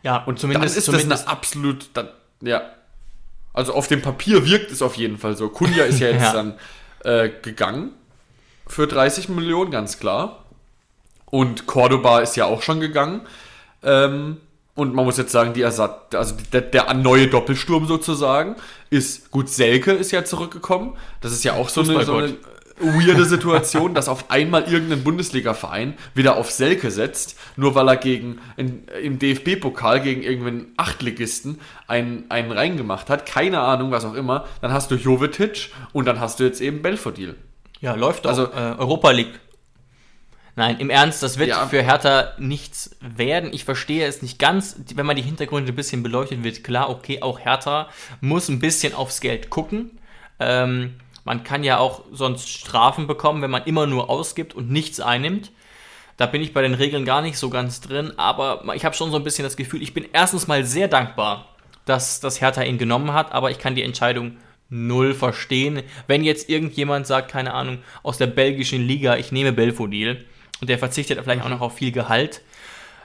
Ja, und Dann zumindest, ist zumindest das eine absolut, dann, ja. Also auf dem Papier wirkt es auf jeden Fall so. Kunja ist ja (laughs) jetzt Ja. dann äh, gegangen für 30 Millionen, ganz klar. Und Cordoba ist ja auch schon gegangen. Ähm, und man muss jetzt sagen, die Ersatz, also der, der neue Doppelsturm sozusagen ist, gut, Selke ist ja zurückgekommen. Das ist ja auch so eine, so eine weirde Situation, dass auf einmal irgendein Bundesliga-Verein wieder auf Selke setzt, nur weil er gegen in, im DFB-Pokal gegen irgendeinen Achtligisten einen, einen reingemacht hat. Keine Ahnung, was auch immer. Dann hast du Jovetic und dann hast du jetzt eben Belfodil. Ja, läuft doch. Also- äh, Europa League. Nein, im Ernst, das wird Ja. für Hertha nichts werden. Ich verstehe es nicht ganz. Wenn man die Hintergründe ein bisschen beleuchtet, wird klar, okay, auch Hertha muss ein bisschen aufs Geld gucken. Ähm, man kann ja auch sonst Strafen bekommen, wenn man immer nur ausgibt und nichts einnimmt. Da bin ich bei den Regeln gar nicht so ganz drin, aber ich habe schon so ein bisschen das Gefühl, ich bin erstens mal sehr dankbar, dass das Hertha ihn genommen hat, aber ich kann die Entscheidung null verstehen. Wenn jetzt irgendjemand sagt, keine Ahnung, aus der belgischen Liga, ich nehme Belfodil und der verzichtet vielleicht auch noch auf viel Gehalt.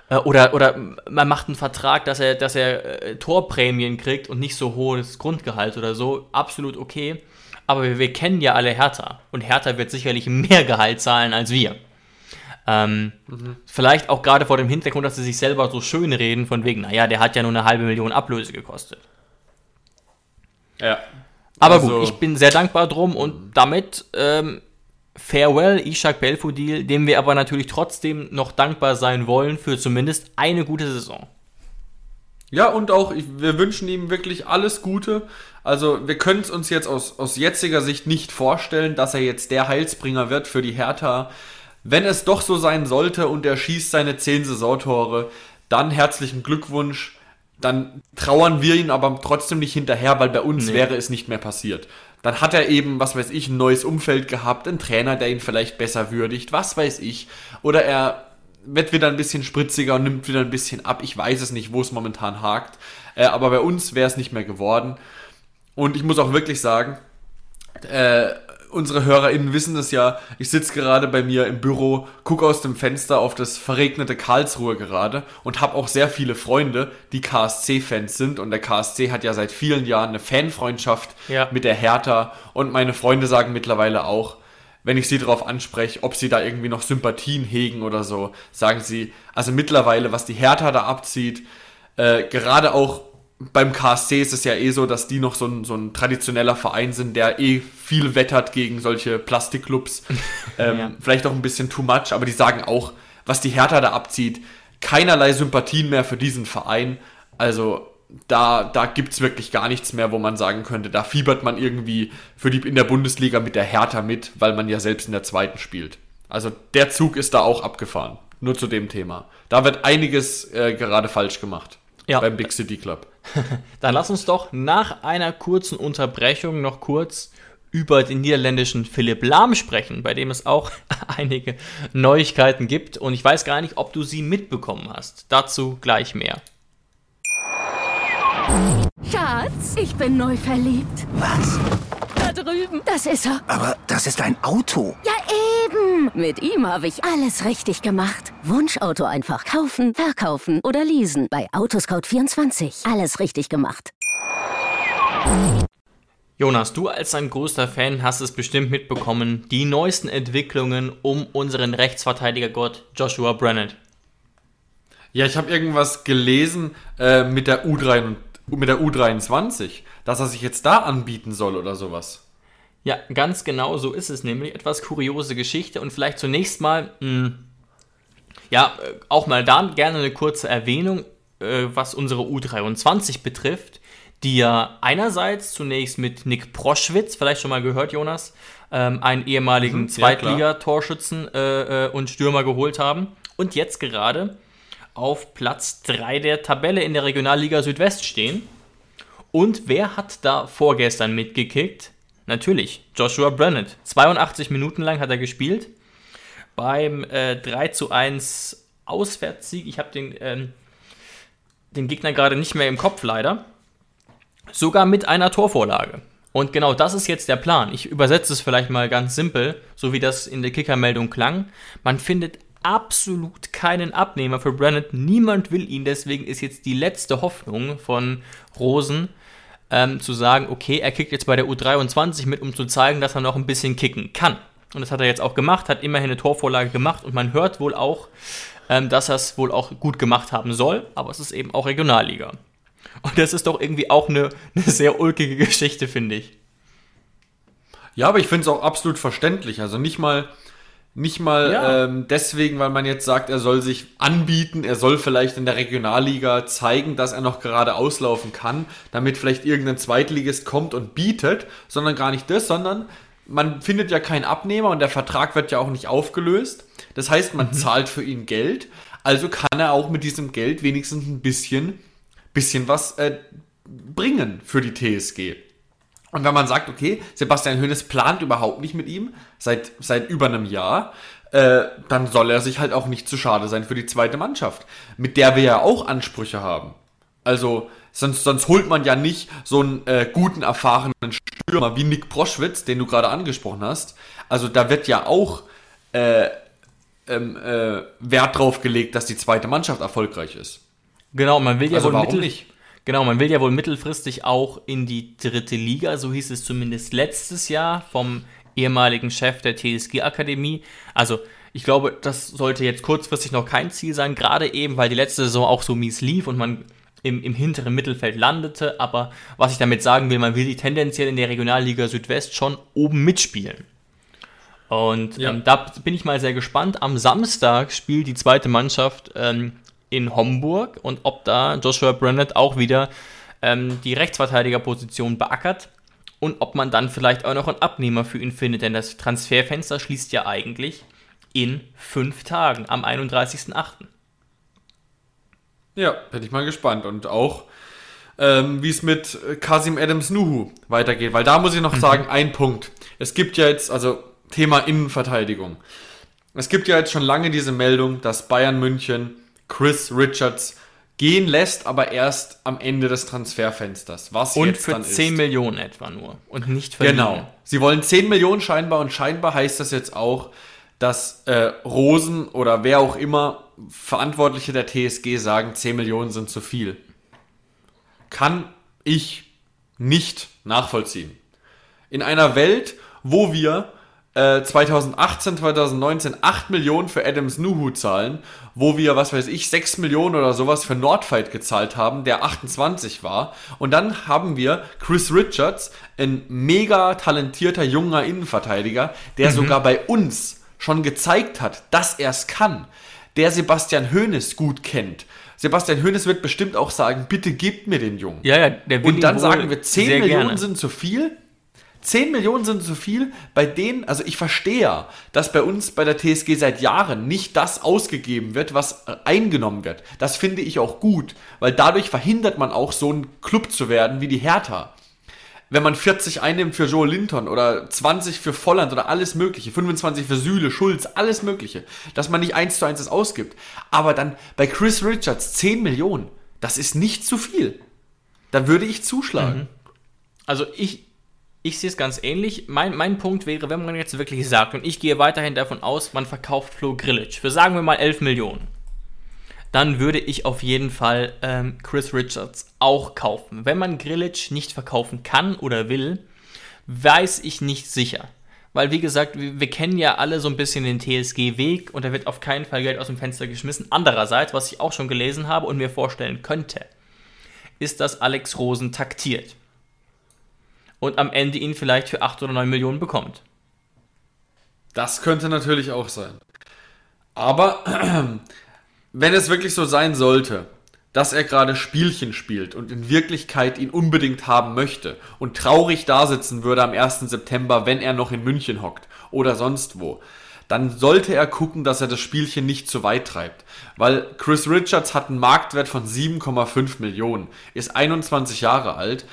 äh, Oder, oder man macht einen Vertrag, dass er, dass er äh, Torprämien kriegt und nicht so hohes Grundgehalt oder so. Absolut okay. Aber wir, wir kennen ja alle Hertha. Und Hertha wird sicherlich mehr Gehalt zahlen als wir. Ähm, Vielleicht auch gerade vor dem Hintergrund, dass sie sich selber so schön reden, von wegen, naja, der hat ja nur eine halbe Million Ablöse gekostet. Ja. Aber Also- gut, ich bin sehr dankbar drum und damit ähm, Farewell, Ishak Belfodil, dem wir aber natürlich trotzdem noch dankbar sein wollen für zumindest eine gute Saison. Ja, und auch, ich, wir wünschen ihm wirklich alles Gute. Also, wir können es uns jetzt aus, aus jetziger Sicht nicht vorstellen, dass er jetzt der Heilsbringer wird für die Hertha. Wenn es doch so sein sollte und er schießt seine 10 Saisontore, dann herzlichen Glückwunsch. Dann trauern wir ihn aber trotzdem nicht hinterher, weil bei uns Nee. wäre es nicht mehr passiert. Dann hat er eben, was weiß ich, ein neues Umfeld gehabt, einen Trainer, der ihn vielleicht besser würdigt, was weiß ich. Oder er wird wieder ein bisschen spritziger und nimmt wieder ein bisschen ab. Ich weiß es nicht, wo es momentan hakt. Äh, aber bei uns wäre es nicht mehr geworden. Und ich muss auch wirklich sagen, äh, unsere HörerInnen wissen das ja. Ich sitze gerade bei mir im Büro, gucke aus dem Fenster auf das verregnete Karlsruhe gerade und habe auch sehr viele Freunde, die KSC-Fans sind. Und der KSC hat ja seit vielen Jahren eine Fanfreundschaft Ja. mit der Hertha. Und meine Freunde sagen mittlerweile auch, wenn ich sie darauf anspreche, ob sie da irgendwie noch Sympathien hegen oder so, sagen sie, also mittlerweile, was die Hertha da abzieht, äh, gerade auch beim KSC ist es ja eh so, dass die noch so ein, so ein traditioneller Verein sind, der eh viel wettert gegen solche Plastikclubs. (laughs) ähm, Ja. Vielleicht auch ein bisschen too much, aber die sagen auch, was die Hertha da abzieht, keinerlei Sympathien mehr für diesen Verein. Also da, da gibt es wirklich gar nichts mehr, wo man sagen könnte, da fiebert man irgendwie für die in der Bundesliga mit der Hertha mit, weil man ja selbst in der zweiten spielt. Also der Zug ist da auch abgefahren. Nur zu dem Thema. Da wird einiges äh, gerade falsch gemacht. Ja. Beim Big City Club. (laughs) Dann lass uns doch nach einer kurzen Unterbrechung noch kurz über den niederländischen Philipp Lahm sprechen, bei dem es auch (laughs) einige Neuigkeiten gibt. Und ich weiß gar nicht, ob du sie mitbekommen hast. Dazu gleich mehr. Schatz, ich bin neu verliebt. Was? Drüben. Das ist er. Aber das ist ein Auto. Ja, eben. Mit ihm habe ich alles richtig gemacht. Wunschauto einfach kaufen, verkaufen oder leasen. Bei Autoscout24. Alles richtig gemacht. Jonas, du als ein großer Fan hast es bestimmt mitbekommen, die neuesten Entwicklungen um unseren Rechtsverteidigergott Joshua Brennan. Ja, ich habe irgendwas gelesen äh, mit, der U3, mit der U23, dass er sich jetzt da anbieten soll oder sowas. Ja, ganz genau so ist es nämlich. Etwas kuriose Geschichte und vielleicht zunächst mal, mh, ja, äh, auch mal da gerne eine kurze Erwähnung, äh, was unsere U23 betrifft die ja einerseits zunächst mit Nick Proschwitz, vielleicht schon mal gehört, Jonas, ähm, einen ehemaligen mhm, Zweitliga-Torschützen äh, äh, und Stürmer geholt haben und jetzt gerade auf Platz 3 der Tabelle in der Regionalliga Südwest stehen. Und wer hat da vorgestern mitgekickt? Natürlich, Joshua Brennan. 82 Minuten lang hat er gespielt. Beim äh, 3 zu 1 Auswärtssieg. Ich habe den, ähm, den Gegner gerade nicht mehr im Kopf, leider. Sogar mit einer Torvorlage. Und genau das ist jetzt der Plan. Ich übersetze es vielleicht mal ganz simpel, so wie das in der Kickermeldung klang. Man findet absolut keinen Abnehmer für Brennett. Niemand will ihn, deswegen ist jetzt die letzte Hoffnung von Rosen, ähm, zu sagen, okay, er kickt jetzt bei der U23 mit, um zu zeigen, dass er noch ein bisschen kicken kann. Und das hat er jetzt auch gemacht, hat immerhin eine Torvorlage gemacht und man hört wohl auch, ähm, dass er es wohl auch gut gemacht haben soll, aber es ist eben auch Regionalliga. Und das ist doch irgendwie auch eine, eine sehr ulkige Geschichte, finde ich. Ja, aber ich finde es auch absolut verständlich. Also nicht mal, nicht mal ja. ähm, deswegen, weil man jetzt sagt, er soll sich anbieten, er soll vielleicht in der Regionalliga zeigen, dass er noch gerade auslaufen kann, damit vielleicht irgendein Zweitligist kommt und bietet, sondern gar nicht das, sondern man findet ja keinen Abnehmer und der Vertrag wird ja auch nicht aufgelöst. Das heißt, man mhm. zahlt für ihn Geld, also kann er auch mit diesem Geld wenigstens ein bisschen bisschen was äh, bringen für die TSG. Und wenn man sagt, okay, Sebastian Hoeneß plant überhaupt nicht mit ihm seit, seit über einem Jahr, äh, dann soll er sich halt auch nicht zu schade sein für die zweite Mannschaft, mit der wir ja auch Ansprüche haben. Also, sonst, sonst holt man ja nicht so einen äh, guten, erfahrenen Stürmer wie Nick Proschwitz, den du gerade angesprochen hast. Also, da wird ja auch äh, ähm, äh, Wert drauf gelegt, dass die zweite Mannschaft erfolgreich ist. Genau, man will ja also wohl warum mittel nicht? Genau, man will ja wohl mittelfristig auch in die dritte Liga, so hieß es zumindest letztes Jahr vom ehemaligen Chef der TSG Akademie. Also, ich glaube, das sollte jetzt kurzfristig noch kein Ziel sein, gerade eben, weil die letzte Saison auch so mies lief und man im, im hinteren Mittelfeld landete. Aber was ich damit sagen will, man will die tendenziell in der Regionalliga Südwest schon oben mitspielen. Und ja. ähm, da bin ich mal sehr gespannt. Am Samstag spielt die zweite Mannschaft ähm, in Homburg und ob da Joshua Brennett auch wieder ähm, die Rechtsverteidigerposition beackert und ob man dann vielleicht auch noch einen Abnehmer für ihn findet, denn das Transferfenster schließt ja eigentlich in fünf Tagen, am 31.08. Ja, bin ich mal gespannt. Und auch, ähm, wie es mit Kasim Adams Nuhu weitergeht. Weil da muss ich noch mhm. sagen, ein Punkt. Es gibt ja jetzt, also Thema Innenverteidigung. Es gibt ja jetzt schon lange diese Meldung, dass Bayern München Chris Richards gehen lässt, aber erst am Ende des Transferfensters. Was und jetzt für dann 10 ist. Millionen etwa nur. Und nicht für Genau. Sie wollen 10 Millionen scheinbar und scheinbar heißt das jetzt auch, dass äh, Rosen oder wer auch immer Verantwortliche der TSG sagen, 10 Millionen sind zu viel. Kann ich nicht nachvollziehen. In einer Welt, wo wir 2018, 2019 8 Millionen für Adams Nuhu zahlen, wo wir, was weiß ich, 6 Millionen oder sowas für Nordfight gezahlt haben, der 28 war. Und dann haben wir Chris Richards, ein mega talentierter junger Innenverteidiger, der mhm. sogar bei uns schon gezeigt hat, dass er es kann, der Sebastian Hoeneß gut kennt. Sebastian Hoeneß wird bestimmt auch sagen, bitte gebt mir den Jungen. Ja, ja, der will Und dann sagen wir, 10 Millionen gerne. sind zu viel. 10 Millionen sind zu viel. Bei denen, also ich verstehe ja, dass bei uns bei der TSG seit Jahren nicht das ausgegeben wird, was eingenommen wird. Das finde ich auch gut, weil dadurch verhindert man auch so ein Club zu werden wie die Hertha. wenn man 40 einnimmt für Joe Linton oder 20 für Volland oder alles mögliche, 25 für Süle, Schulz, alles mögliche, dass man nicht eins zu eins das ausgibt. Aber dann bei Chris Richards 10 Millionen, das ist nicht zu viel. Da würde ich zuschlagen. Mhm. Also ich, ich sehe es ganz ähnlich. Mein, mein Punkt wäre, wenn man jetzt wirklich sagt, und ich gehe weiterhin davon aus, man verkauft Flo Grillage für sagen wir mal 11 Millionen dann würde ich auf jeden Fall ähm, Chris Richards auch kaufen. Wenn man Grillage nicht verkaufen kann oder will, weiß ich nicht sicher. Weil, wie gesagt, wir, wir kennen ja alle so ein bisschen den TSG-Weg und da wird auf keinen Fall Geld aus dem Fenster geschmissen. Andererseits, was ich auch schon gelesen habe und mir vorstellen könnte, ist, dass Alex Rosen taktiert. Und am Ende ihn vielleicht für 8 oder 9 Millionen bekommt. Das könnte natürlich auch sein. Aber (clears throat) wenn es wirklich so sein sollte, dass er gerade Spielchen spielt und in Wirklichkeit ihn unbedingt haben möchte und traurig da sitzen würde am 1. September, wenn er noch in München hockt oder sonst wo, dann sollte er gucken, dass er das Spielchen nicht zu weit treibt. Weil Chris Richards hat einen Marktwert von 7,5 Millionen, ist 21 Jahre alt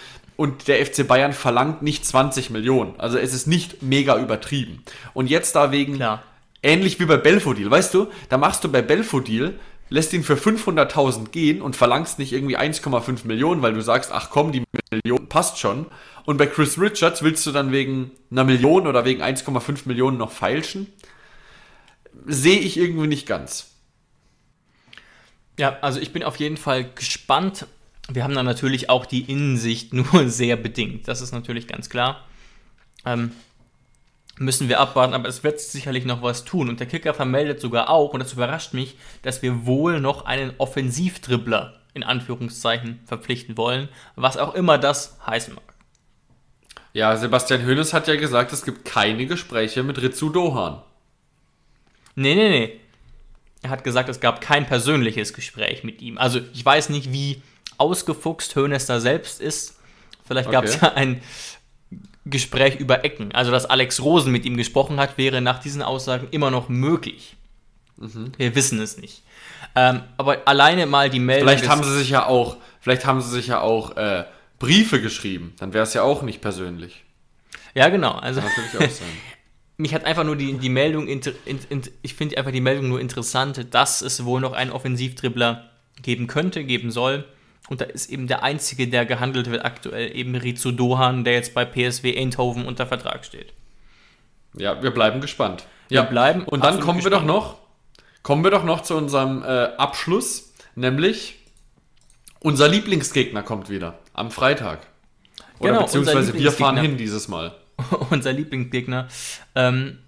und der FC Bayern verlangt nicht 20 Millionen. Also es ist nicht mega übertrieben. Und jetzt da wegen, Klar. ähnlich wie bei Belfodil, weißt du, da machst du bei Belfodil lässt ihn für 500.000 gehen und verlangst nicht irgendwie 1,5 Millionen, weil du sagst, ach komm, die Million passt schon. Und bei Chris Richards willst du dann wegen einer Million oder wegen 1,5 Millionen noch feilschen? Sehe ich irgendwie nicht ganz. Ja, also ich bin auf jeden Fall gespannt. Wir haben dann natürlich auch die Innensicht (laughs) nur sehr bedingt. Das ist natürlich ganz klar. Ähm, müssen wir abwarten, aber es wird sicherlich noch was tun. Und der Kicker vermeldet sogar auch, und das überrascht mich, dass wir wohl noch einen Offensivdribbler in Anführungszeichen verpflichten wollen, was auch immer das heißen mag. Ja, Sebastian Hönes hat ja gesagt, es gibt keine Gespräche mit Ritsu Dohan. Nee, nee, nee. Er hat gesagt, es gab kein persönliches Gespräch mit ihm. Also ich weiß nicht, wie ausgefuchst Hönes da selbst ist. Vielleicht gab es okay. ja ein Gespräch über Ecken. Also, dass Alex Rosen mit ihm gesprochen hat, wäre nach diesen Aussagen immer noch möglich. Mhm. Wir wissen es nicht. Ähm, aber alleine mal die Meldung. Vielleicht haben sie sich ja auch, vielleicht haben sie sich ja auch äh, Briefe geschrieben. Dann wäre es ja auch nicht persönlich. Ja, genau. Also, Kann natürlich auch sein. (laughs) mich hat einfach nur die, die Meldung, inter, in, in, ich finde einfach die Meldung nur interessant, dass es wohl noch einen Offensivdribbler geben könnte, geben soll. Und da ist eben der einzige, der gehandelt wird aktuell, eben Rizu Dohan, der jetzt bei PSW Eindhoven unter Vertrag steht. Ja, wir bleiben gespannt. Wir ja. bleiben. Und dann kommen gespannt. wir doch noch, kommen wir doch noch zu unserem äh, Abschluss, nämlich unser Lieblingsgegner kommt wieder am Freitag. Oder genau, beziehungsweise wir fahren hin dieses Mal. (laughs) unser Lieblingsgegner. Ähm,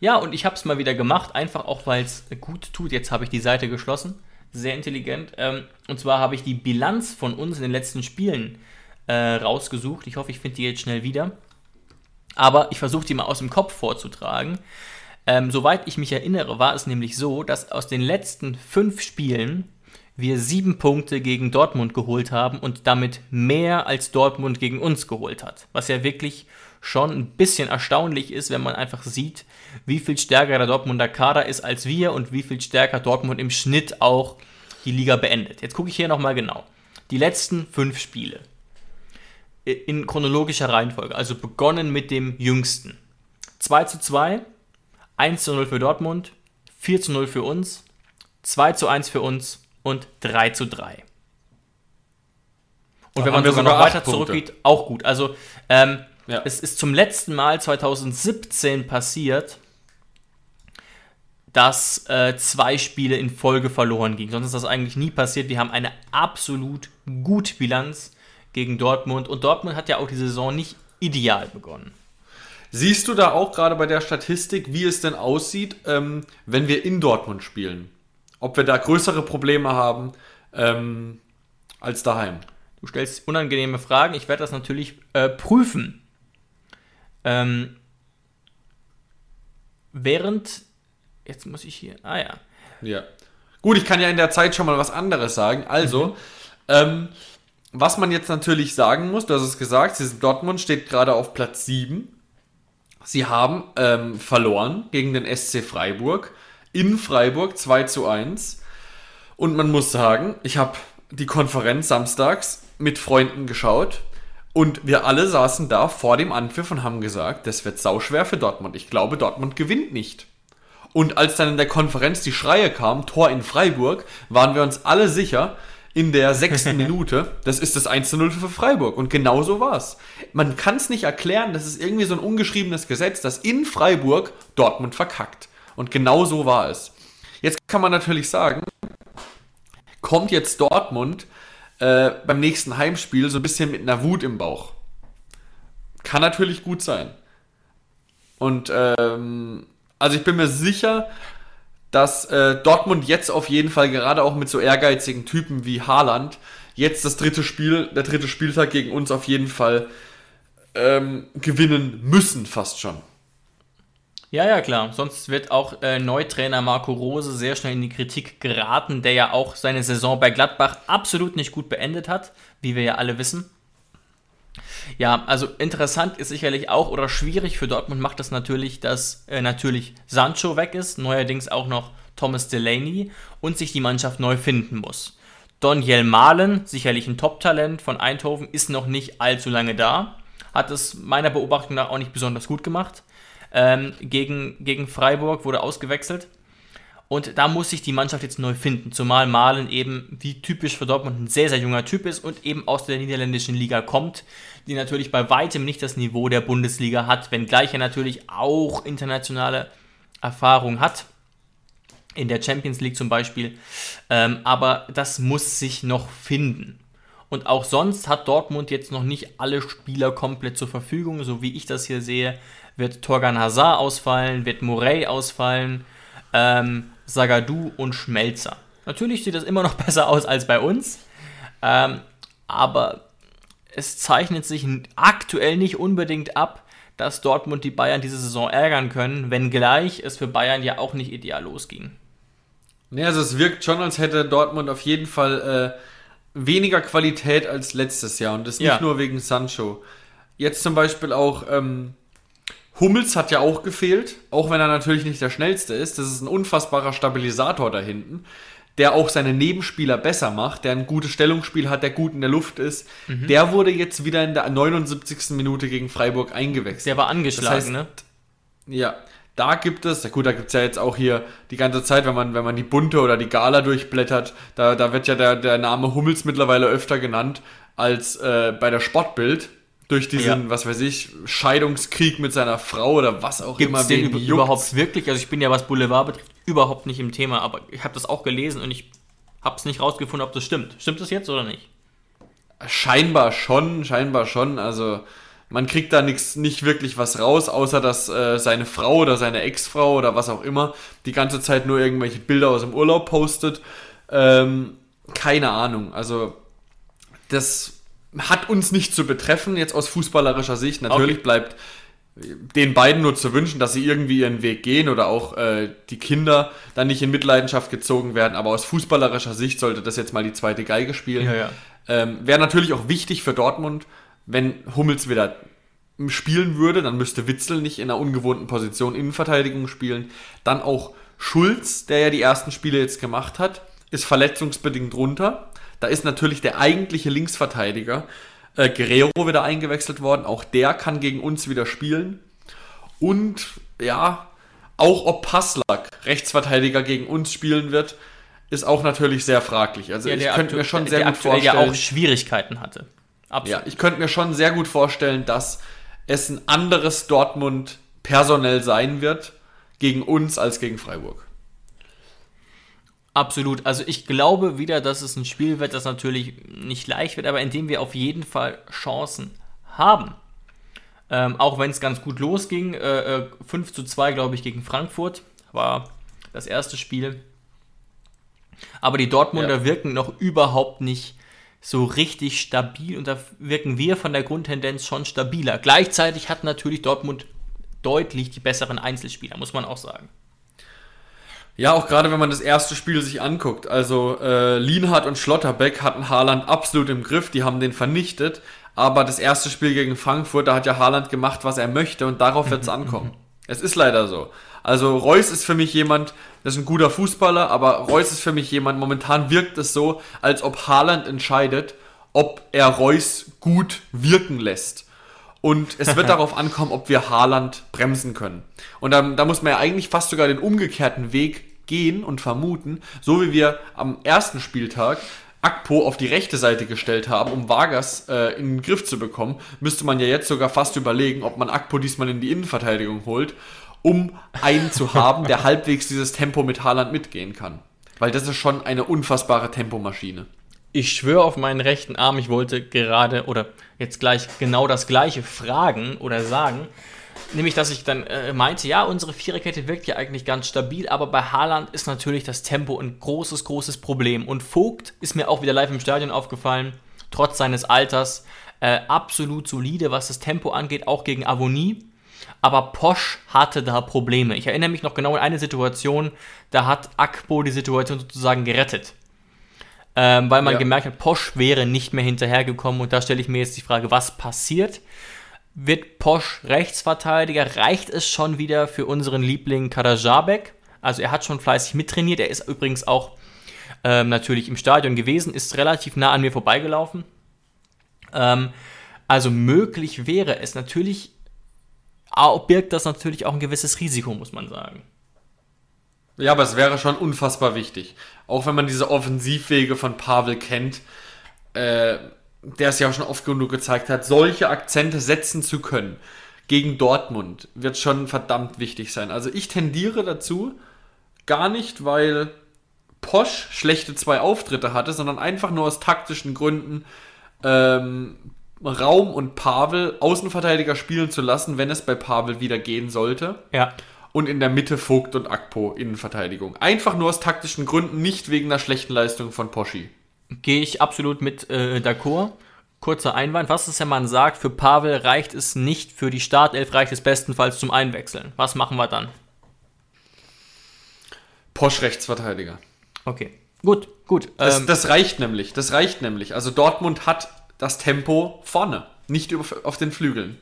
ja, und ich habe es mal wieder gemacht, einfach auch weil es gut tut. Jetzt habe ich die Seite geschlossen sehr intelligent. Ähm, und zwar habe ich die Bilanz von uns in den letzten Spielen äh, rausgesucht. Ich hoffe, ich finde die jetzt schnell wieder. Aber ich versuche die mal aus dem Kopf vorzutragen. Ähm, soweit ich mich erinnere, war es nämlich so, dass aus den letzten fünf Spielen wir sieben Punkte gegen Dortmund geholt haben und damit mehr als Dortmund gegen uns geholt hat. Was ja wirklich schon ein bisschen erstaunlich ist, wenn man einfach sieht, wie viel stärker der Dortmunder Kader ist als wir und wie viel stärker Dortmund im Schnitt auch die Liga beendet. Jetzt gucke ich hier nochmal genau. Die letzten fünf Spiele in chronologischer Reihenfolge, also begonnen mit dem jüngsten. 2 zu 2, 1 zu 0 für Dortmund, 4 zu 0 für uns, 2 zu 1 für uns und 3 zu 3. Und da wenn man sogar, sogar noch weiter zurückgeht, auch gut. Also ähm, ja. es ist zum letzten Mal 2017 passiert, dass äh, zwei Spiele in Folge verloren gingen. Sonst ist das eigentlich nie passiert. Wir haben eine absolut gute Bilanz gegen Dortmund und Dortmund hat ja auch die Saison nicht ideal begonnen. Siehst du da auch gerade bei der Statistik, wie es denn aussieht, ähm, wenn wir in Dortmund spielen? Ob wir da größere Probleme haben ähm, als daheim? Du stellst unangenehme Fragen. Ich werde das natürlich äh, prüfen. Ähm, während Jetzt muss ich hier. Ah ja. Ja. Gut, ich kann ja in der Zeit schon mal was anderes sagen. Also, mhm. ähm, was man jetzt natürlich sagen muss, du hast es gesagt, Dortmund steht gerade auf Platz 7. Sie haben ähm, verloren gegen den SC Freiburg. In Freiburg 2 zu 1. Und man muss sagen, ich habe die Konferenz samstags mit Freunden geschaut. Und wir alle saßen da vor dem Anpfiff und haben gesagt, das wird sauschwer für Dortmund. Ich glaube, Dortmund gewinnt nicht. Und als dann in der Konferenz die Schreie kamen, Tor in Freiburg, waren wir uns alle sicher, in der sechsten (laughs) Minute, das ist das 1 0 für Freiburg. Und genau so war es. Man kann es nicht erklären, das ist irgendwie so ein ungeschriebenes Gesetz, dass in Freiburg Dortmund verkackt. Und genau so war es. Jetzt kann man natürlich sagen, kommt jetzt Dortmund äh, beim nächsten Heimspiel so ein bisschen mit einer Wut im Bauch. Kann natürlich gut sein. Und ähm, also ich bin mir sicher, dass äh, Dortmund jetzt auf jeden Fall gerade auch mit so ehrgeizigen Typen wie Haaland jetzt das dritte Spiel, der dritte Spieltag gegen uns auf jeden Fall ähm, gewinnen müssen, fast schon. Ja, ja, klar. Sonst wird auch äh, Neutrainer Marco Rose sehr schnell in die Kritik geraten, der ja auch seine Saison bei Gladbach absolut nicht gut beendet hat, wie wir ja alle wissen. Ja, also interessant ist sicherlich auch oder schwierig für Dortmund macht das natürlich, dass äh, natürlich Sancho weg ist, neuerdings auch noch Thomas Delaney und sich die Mannschaft neu finden muss. Doniel Mahlen, sicherlich ein Top-Talent von Eindhoven, ist noch nicht allzu lange da. Hat es meiner Beobachtung nach auch nicht besonders gut gemacht. Ähm, gegen, gegen Freiburg wurde ausgewechselt. Und da muss sich die Mannschaft jetzt neu finden, zumal Malen eben, wie typisch für Dortmund, ein sehr, sehr junger Typ ist und eben aus der niederländischen Liga kommt, die natürlich bei weitem nicht das Niveau der Bundesliga hat, wenngleich er natürlich auch internationale Erfahrung hat. In der Champions League zum Beispiel. Ähm, aber das muss sich noch finden. Und auch sonst hat Dortmund jetzt noch nicht alle Spieler komplett zur Verfügung. So wie ich das hier sehe, wird Torgan Hazard ausfallen, wird Morey ausfallen. Ähm, Sagadu und Schmelzer. Natürlich sieht das immer noch (laughs) besser aus als bei uns, ähm, aber es zeichnet sich aktuell nicht unbedingt ab, dass Dortmund die Bayern diese Saison ärgern können, wenngleich es für Bayern ja auch nicht ideal losging. Ne, also es wirkt schon, als hätte Dortmund auf jeden Fall äh, weniger Qualität als letztes Jahr und das nicht ja. nur wegen Sancho. Jetzt zum Beispiel auch ähm, Hummels hat ja auch gefehlt, auch wenn er natürlich nicht der schnellste ist. Das ist ein unfassbarer Stabilisator da hinten, der auch seine Nebenspieler besser macht, der ein gutes Stellungsspiel hat, der gut in der Luft ist. Mhm. Der wurde jetzt wieder in der 79. Minute gegen Freiburg eingewechselt. Der war angeschlagen, das heißt, ne? Ja, da gibt es, ja gut, da gibt es ja jetzt auch hier die ganze Zeit, wenn man, wenn man die Bunte oder die Gala durchblättert, da, da wird ja der, der Name Hummels mittlerweile öfter genannt als äh, bei der Sportbild durch diesen, ja. was weiß ich, Scheidungskrieg mit seiner Frau oder was auch Gibt's immer. Den über, überhaupt wirklich? Also ich bin ja, was Boulevard betrifft, überhaupt nicht im Thema, aber ich habe das auch gelesen und ich habe es nicht rausgefunden, ob das stimmt. Stimmt das jetzt oder nicht? Scheinbar schon, scheinbar schon. Also man kriegt da nix, nicht wirklich was raus, außer dass äh, seine Frau oder seine Ex-Frau oder was auch immer die ganze Zeit nur irgendwelche Bilder aus dem Urlaub postet. Ähm, keine Ahnung. Also das hat uns nicht zu betreffen, jetzt aus fußballerischer Sicht. Natürlich okay. bleibt den beiden nur zu wünschen, dass sie irgendwie ihren Weg gehen oder auch äh, die Kinder dann nicht in Mitleidenschaft gezogen werden. Aber aus fußballerischer Sicht sollte das jetzt mal die zweite Geige spielen. Ja, ja. Ähm, Wäre natürlich auch wichtig für Dortmund, wenn Hummels wieder spielen würde, dann müsste Witzel nicht in einer ungewohnten Position Innenverteidigung spielen. Dann auch Schulz, der ja die ersten Spiele jetzt gemacht hat, ist verletzungsbedingt runter. Da ist natürlich der eigentliche Linksverteidiger äh, Guerrero wieder eingewechselt worden. Auch der kann gegen uns wieder spielen. Und ja, auch ob Passlack, Rechtsverteidiger, gegen uns spielen wird, ist auch natürlich sehr fraglich. Also ja, ich könnte mir schon sehr gut vorstellen, ja auch Schwierigkeiten hatte. Absolut. Ja, ich könnte mir schon sehr gut vorstellen, dass es ein anderes Dortmund personell sein wird gegen uns als gegen Freiburg. Absolut. Also ich glaube wieder, dass es ein Spiel wird, das natürlich nicht leicht wird, aber in dem wir auf jeden Fall Chancen haben. Ähm, auch wenn es ganz gut losging. Äh, 5 äh, zu 2, glaube ich, gegen Frankfurt war das erste Spiel. Aber die Dortmunder ja. wirken noch überhaupt nicht so richtig stabil und da wirken wir von der Grundtendenz schon stabiler. Gleichzeitig hat natürlich Dortmund deutlich die besseren Einzelspieler, muss man auch sagen. Ja, auch gerade wenn man das erste Spiel sich anguckt. Also äh, Lienhardt und Schlotterbeck hatten Haaland absolut im Griff, die haben den vernichtet. Aber das erste Spiel gegen Frankfurt, da hat ja Haaland gemacht, was er möchte und darauf wird es (laughs) ankommen. es ist leider so. Also Reus ist für mich jemand, das ist ein guter Fußballer, aber Reus ist für mich jemand, momentan wirkt es so, als ob Haaland entscheidet, ob er Reus gut wirken lässt. Und es wird (laughs) darauf ankommen, ob wir Haaland bremsen können. Und dann, da muss man ja eigentlich fast sogar den umgekehrten Weg gehen und vermuten, so wie wir am ersten Spieltag Akpo auf die rechte Seite gestellt haben, um Vargas äh, in den Griff zu bekommen, müsste man ja jetzt sogar fast überlegen, ob man Akpo diesmal in die Innenverteidigung holt, um einen zu haben, der (laughs) halbwegs dieses Tempo mit Haaland mitgehen kann. Weil das ist schon eine unfassbare Tempomaschine. Ich schwöre auf meinen rechten Arm, ich wollte gerade oder jetzt gleich genau das gleiche fragen oder sagen. Nämlich, dass ich dann äh, meinte, ja, unsere Viererkette wirkt ja eigentlich ganz stabil, aber bei Haaland ist natürlich das Tempo ein großes, großes Problem. Und Vogt ist mir auch wieder live im Stadion aufgefallen, trotz seines Alters, äh, absolut solide, was das Tempo angeht, auch gegen Avonie. Aber Posch hatte da Probleme. Ich erinnere mich noch genau an eine Situation, da hat Akpo die Situation sozusagen gerettet ähm, weil man ja. gemerkt hat, Posch wäre nicht mehr hinterhergekommen. Und da stelle ich mir jetzt die Frage, was passiert? Wird Posch Rechtsverteidiger? Reicht es schon wieder für unseren Liebling Karajabek? Also er hat schon fleißig mittrainiert. Er ist übrigens auch ähm, natürlich im Stadion gewesen, ist relativ nah an mir vorbeigelaufen. Ähm, also möglich wäre es natürlich, birgt das natürlich auch ein gewisses Risiko, muss man sagen. Ja, aber es wäre schon unfassbar wichtig. Auch wenn man diese Offensivwege von Pavel kennt, äh, der es ja auch schon oft genug gezeigt hat, solche Akzente setzen zu können gegen Dortmund wird schon verdammt wichtig sein. Also ich tendiere dazu, gar nicht, weil Posch schlechte zwei Auftritte hatte, sondern einfach nur aus taktischen Gründen ähm, Raum und Pavel Außenverteidiger spielen zu lassen, wenn es bei Pavel wieder gehen sollte. Ja und in der Mitte Vogt und Akpo Innenverteidigung. Einfach nur aus taktischen Gründen, nicht wegen der schlechten Leistung von Poschi. Gehe ich absolut mit äh, d'accord. Kurzer Einwand, was ist, wenn man sagt, für Pavel reicht es nicht, für die Startelf reicht es bestenfalls zum Einwechseln. Was machen wir dann? Posch Rechtsverteidiger. Okay, gut, gut. Das, ähm, das reicht nämlich, das reicht nämlich. Also Dortmund hat das Tempo vorne, nicht auf den Flügeln.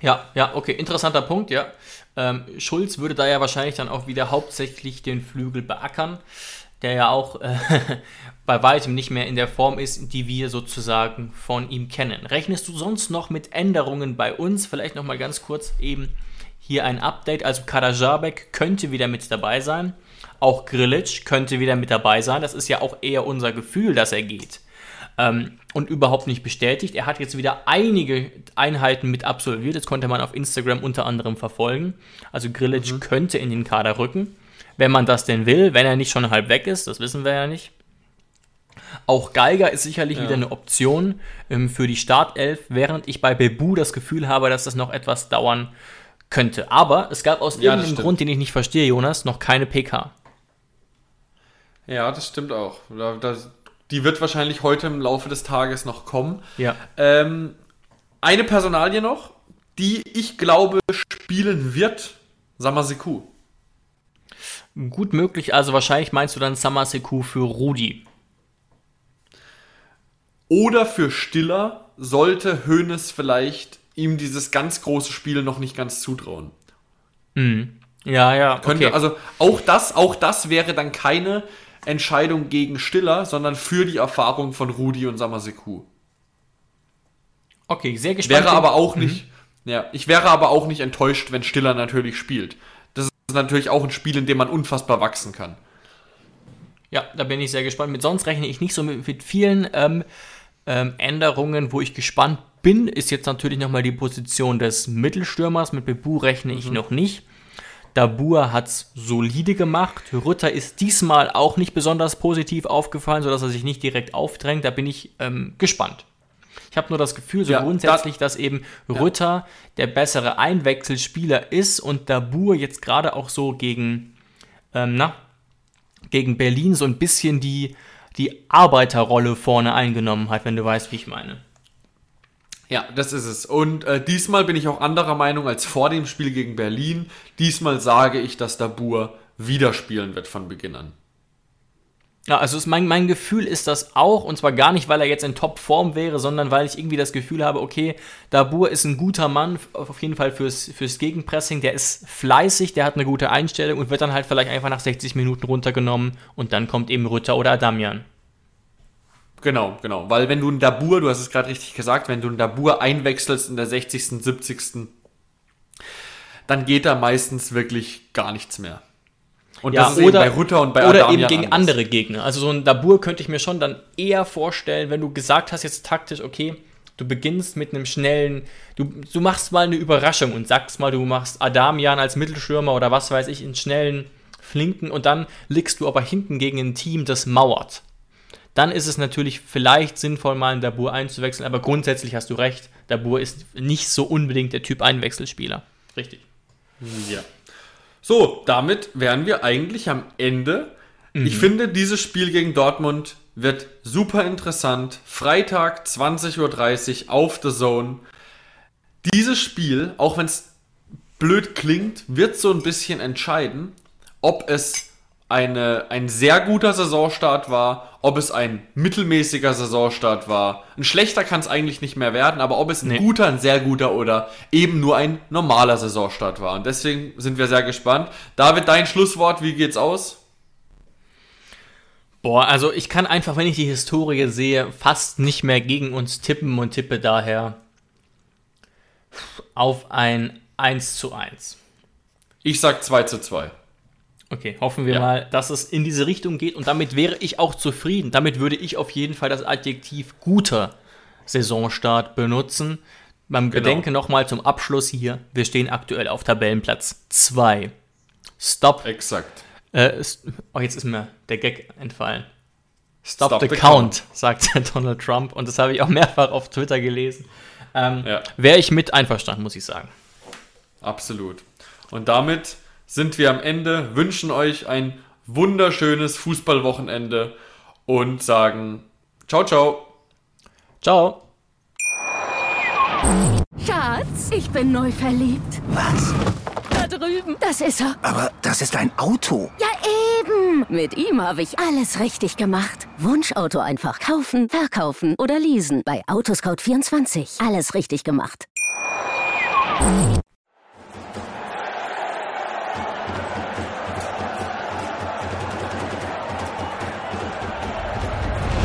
Ja, ja, okay, interessanter Punkt, ja. Ähm, Schulz würde da ja wahrscheinlich dann auch wieder hauptsächlich den Flügel beackern, der ja auch äh, (laughs) bei weitem nicht mehr in der Form ist, die wir sozusagen von ihm kennen. Rechnest du sonst noch mit Änderungen bei uns? Vielleicht nochmal ganz kurz eben hier ein Update. Also Karajabek könnte wieder mit dabei sein. Auch Grilic könnte wieder mit dabei sein. Das ist ja auch eher unser Gefühl, dass er geht ähm, und überhaupt nicht bestätigt. Er hat jetzt wieder einige Einheiten mit absolviert. Das konnte man auf Instagram unter anderem verfolgen. Also Grillage mhm. könnte in den Kader rücken, wenn man das denn will, wenn er nicht schon halb weg ist. Das wissen wir ja nicht. Auch Geiger ist sicherlich ja. wieder eine Option ähm, für die Startelf, während ich bei Bebu das Gefühl habe, dass das noch etwas dauern könnte. Aber es gab aus ja, irgendeinem Grund, den ich nicht verstehe, Jonas, noch keine PK. Ja, das stimmt auch. Da, da, die wird wahrscheinlich heute im Laufe des Tages noch kommen. Ja. Ähm, eine Personalie noch, die ich glaube spielen wird, Samaseku. Gut möglich, also wahrscheinlich meinst du dann Samaseku für Rudi. Oder für Stiller sollte Hoeneß vielleicht ihm dieses ganz große Spiel noch nicht ganz zutrauen. Mhm. Ja, ja. Könnte, okay. Also auch das, auch das wäre dann keine Entscheidung gegen Stiller, sondern für die Erfahrung von Rudi und Samaseku. Okay, sehr gespannt. Wäre aber auch mhm. nicht, ja, ich wäre aber auch nicht enttäuscht, wenn Stiller natürlich spielt. Das ist natürlich auch ein Spiel, in dem man unfassbar wachsen kann. Ja, da bin ich sehr gespannt. Mit sonst rechne ich nicht so mit, mit vielen ähm, ähm, Änderungen, wo ich gespannt bin, ist jetzt natürlich nochmal die Position des Mittelstürmers. Mit Bebu rechne ich mhm. noch nicht. Dabur hat es solide gemacht. Rütter ist diesmal auch nicht besonders positiv aufgefallen, sodass er sich nicht direkt aufdrängt. Da bin ich ähm, gespannt. Ich habe nur das Gefühl, so ja, grundsätzlich, das, dass eben Rütter ja. der bessere Einwechselspieler ist und Dabur jetzt gerade auch so gegen, ähm, na, gegen Berlin so ein bisschen die, die Arbeiterrolle vorne eingenommen hat, wenn du weißt, wie ich meine. Ja, das ist es. Und äh, diesmal bin ich auch anderer Meinung als vor dem Spiel gegen Berlin. Diesmal sage ich, dass Dabur wieder spielen wird von Beginn an. Ja, also mein, mein Gefühl ist das auch, und zwar gar nicht, weil er jetzt in Topform wäre, sondern weil ich irgendwie das Gefühl habe, okay, Dabur ist ein guter Mann, auf jeden Fall fürs, fürs Gegenpressing, der ist fleißig, der hat eine gute Einstellung und wird dann halt vielleicht einfach nach 60 Minuten runtergenommen und dann kommt eben Rütter oder Adamian. Genau, genau. Weil wenn du einen Dabur, du hast es gerade richtig gesagt, wenn du einen Dabur einwechselst in der 60., 70., dann geht da meistens wirklich gar nichts mehr. Und ja, das ist oder, eben bei Rutter und bei Oder Adamian eben gegen anders. andere Gegner. Also so ein Dabur könnte ich mir schon dann eher vorstellen, wenn du gesagt hast jetzt taktisch, okay, du beginnst mit einem schnellen, du, du machst mal eine Überraschung und sagst mal, du machst Adamian als Mittelstürmer oder was weiß ich, in schnellen Flinken und dann liegst du aber hinten gegen ein Team, das mauert. Dann ist es natürlich vielleicht sinnvoll, mal einen Dabur einzuwechseln, aber grundsätzlich hast du recht, Dabur ist nicht so unbedingt der Typ Einwechselspieler. Richtig. Ja. So, damit wären wir eigentlich am Ende. Mhm. Ich finde, dieses Spiel gegen Dortmund wird super interessant. Freitag 20.30 Uhr auf The Zone. Dieses Spiel, auch wenn es blöd klingt, wird so ein bisschen entscheiden, ob es eine, ein sehr guter Saisonstart war, ob es ein mittelmäßiger Saisonstart war. Ein schlechter kann es eigentlich nicht mehr werden, aber ob es ein nee. guter, ein sehr guter oder eben nur ein normaler Saisonstart war. Und deswegen sind wir sehr gespannt. David, dein Schlusswort, wie geht's aus? Boah, also ich kann einfach, wenn ich die Historie sehe, fast nicht mehr gegen uns tippen und tippe daher auf ein 1 zu 1. Ich sag 2 zu 2. Okay, hoffen wir ja. mal, dass es in diese Richtung geht und damit wäre ich auch zufrieden. Damit würde ich auf jeden Fall das Adjektiv guter Saisonstart benutzen. Beim genau. Gedenken nochmal zum Abschluss hier. Wir stehen aktuell auf Tabellenplatz 2. Stop. Exakt. Äh, oh, jetzt ist mir der Gag entfallen. Stop, Stop the, the, count, count, sagt (laughs) Donald Trump. Und das habe ich auch mehrfach auf Twitter gelesen. Ähm, ja. Wäre ich mit einverstanden, muss ich sagen. Absolut. Und damit sind wir am Ende, wünschen euch ein wunderschönes Fußballwochenende und sagen ciao, ciao. Ciao. Schatz, ich bin neu verliebt. Was? Da drüben. Das ist er. Aber das ist ein Auto. Ja, eben. Mit ihm habe ich alles richtig gemacht. Wunschauto einfach kaufen, verkaufen oder leasen. Bei Autoscout24. Alles richtig gemacht.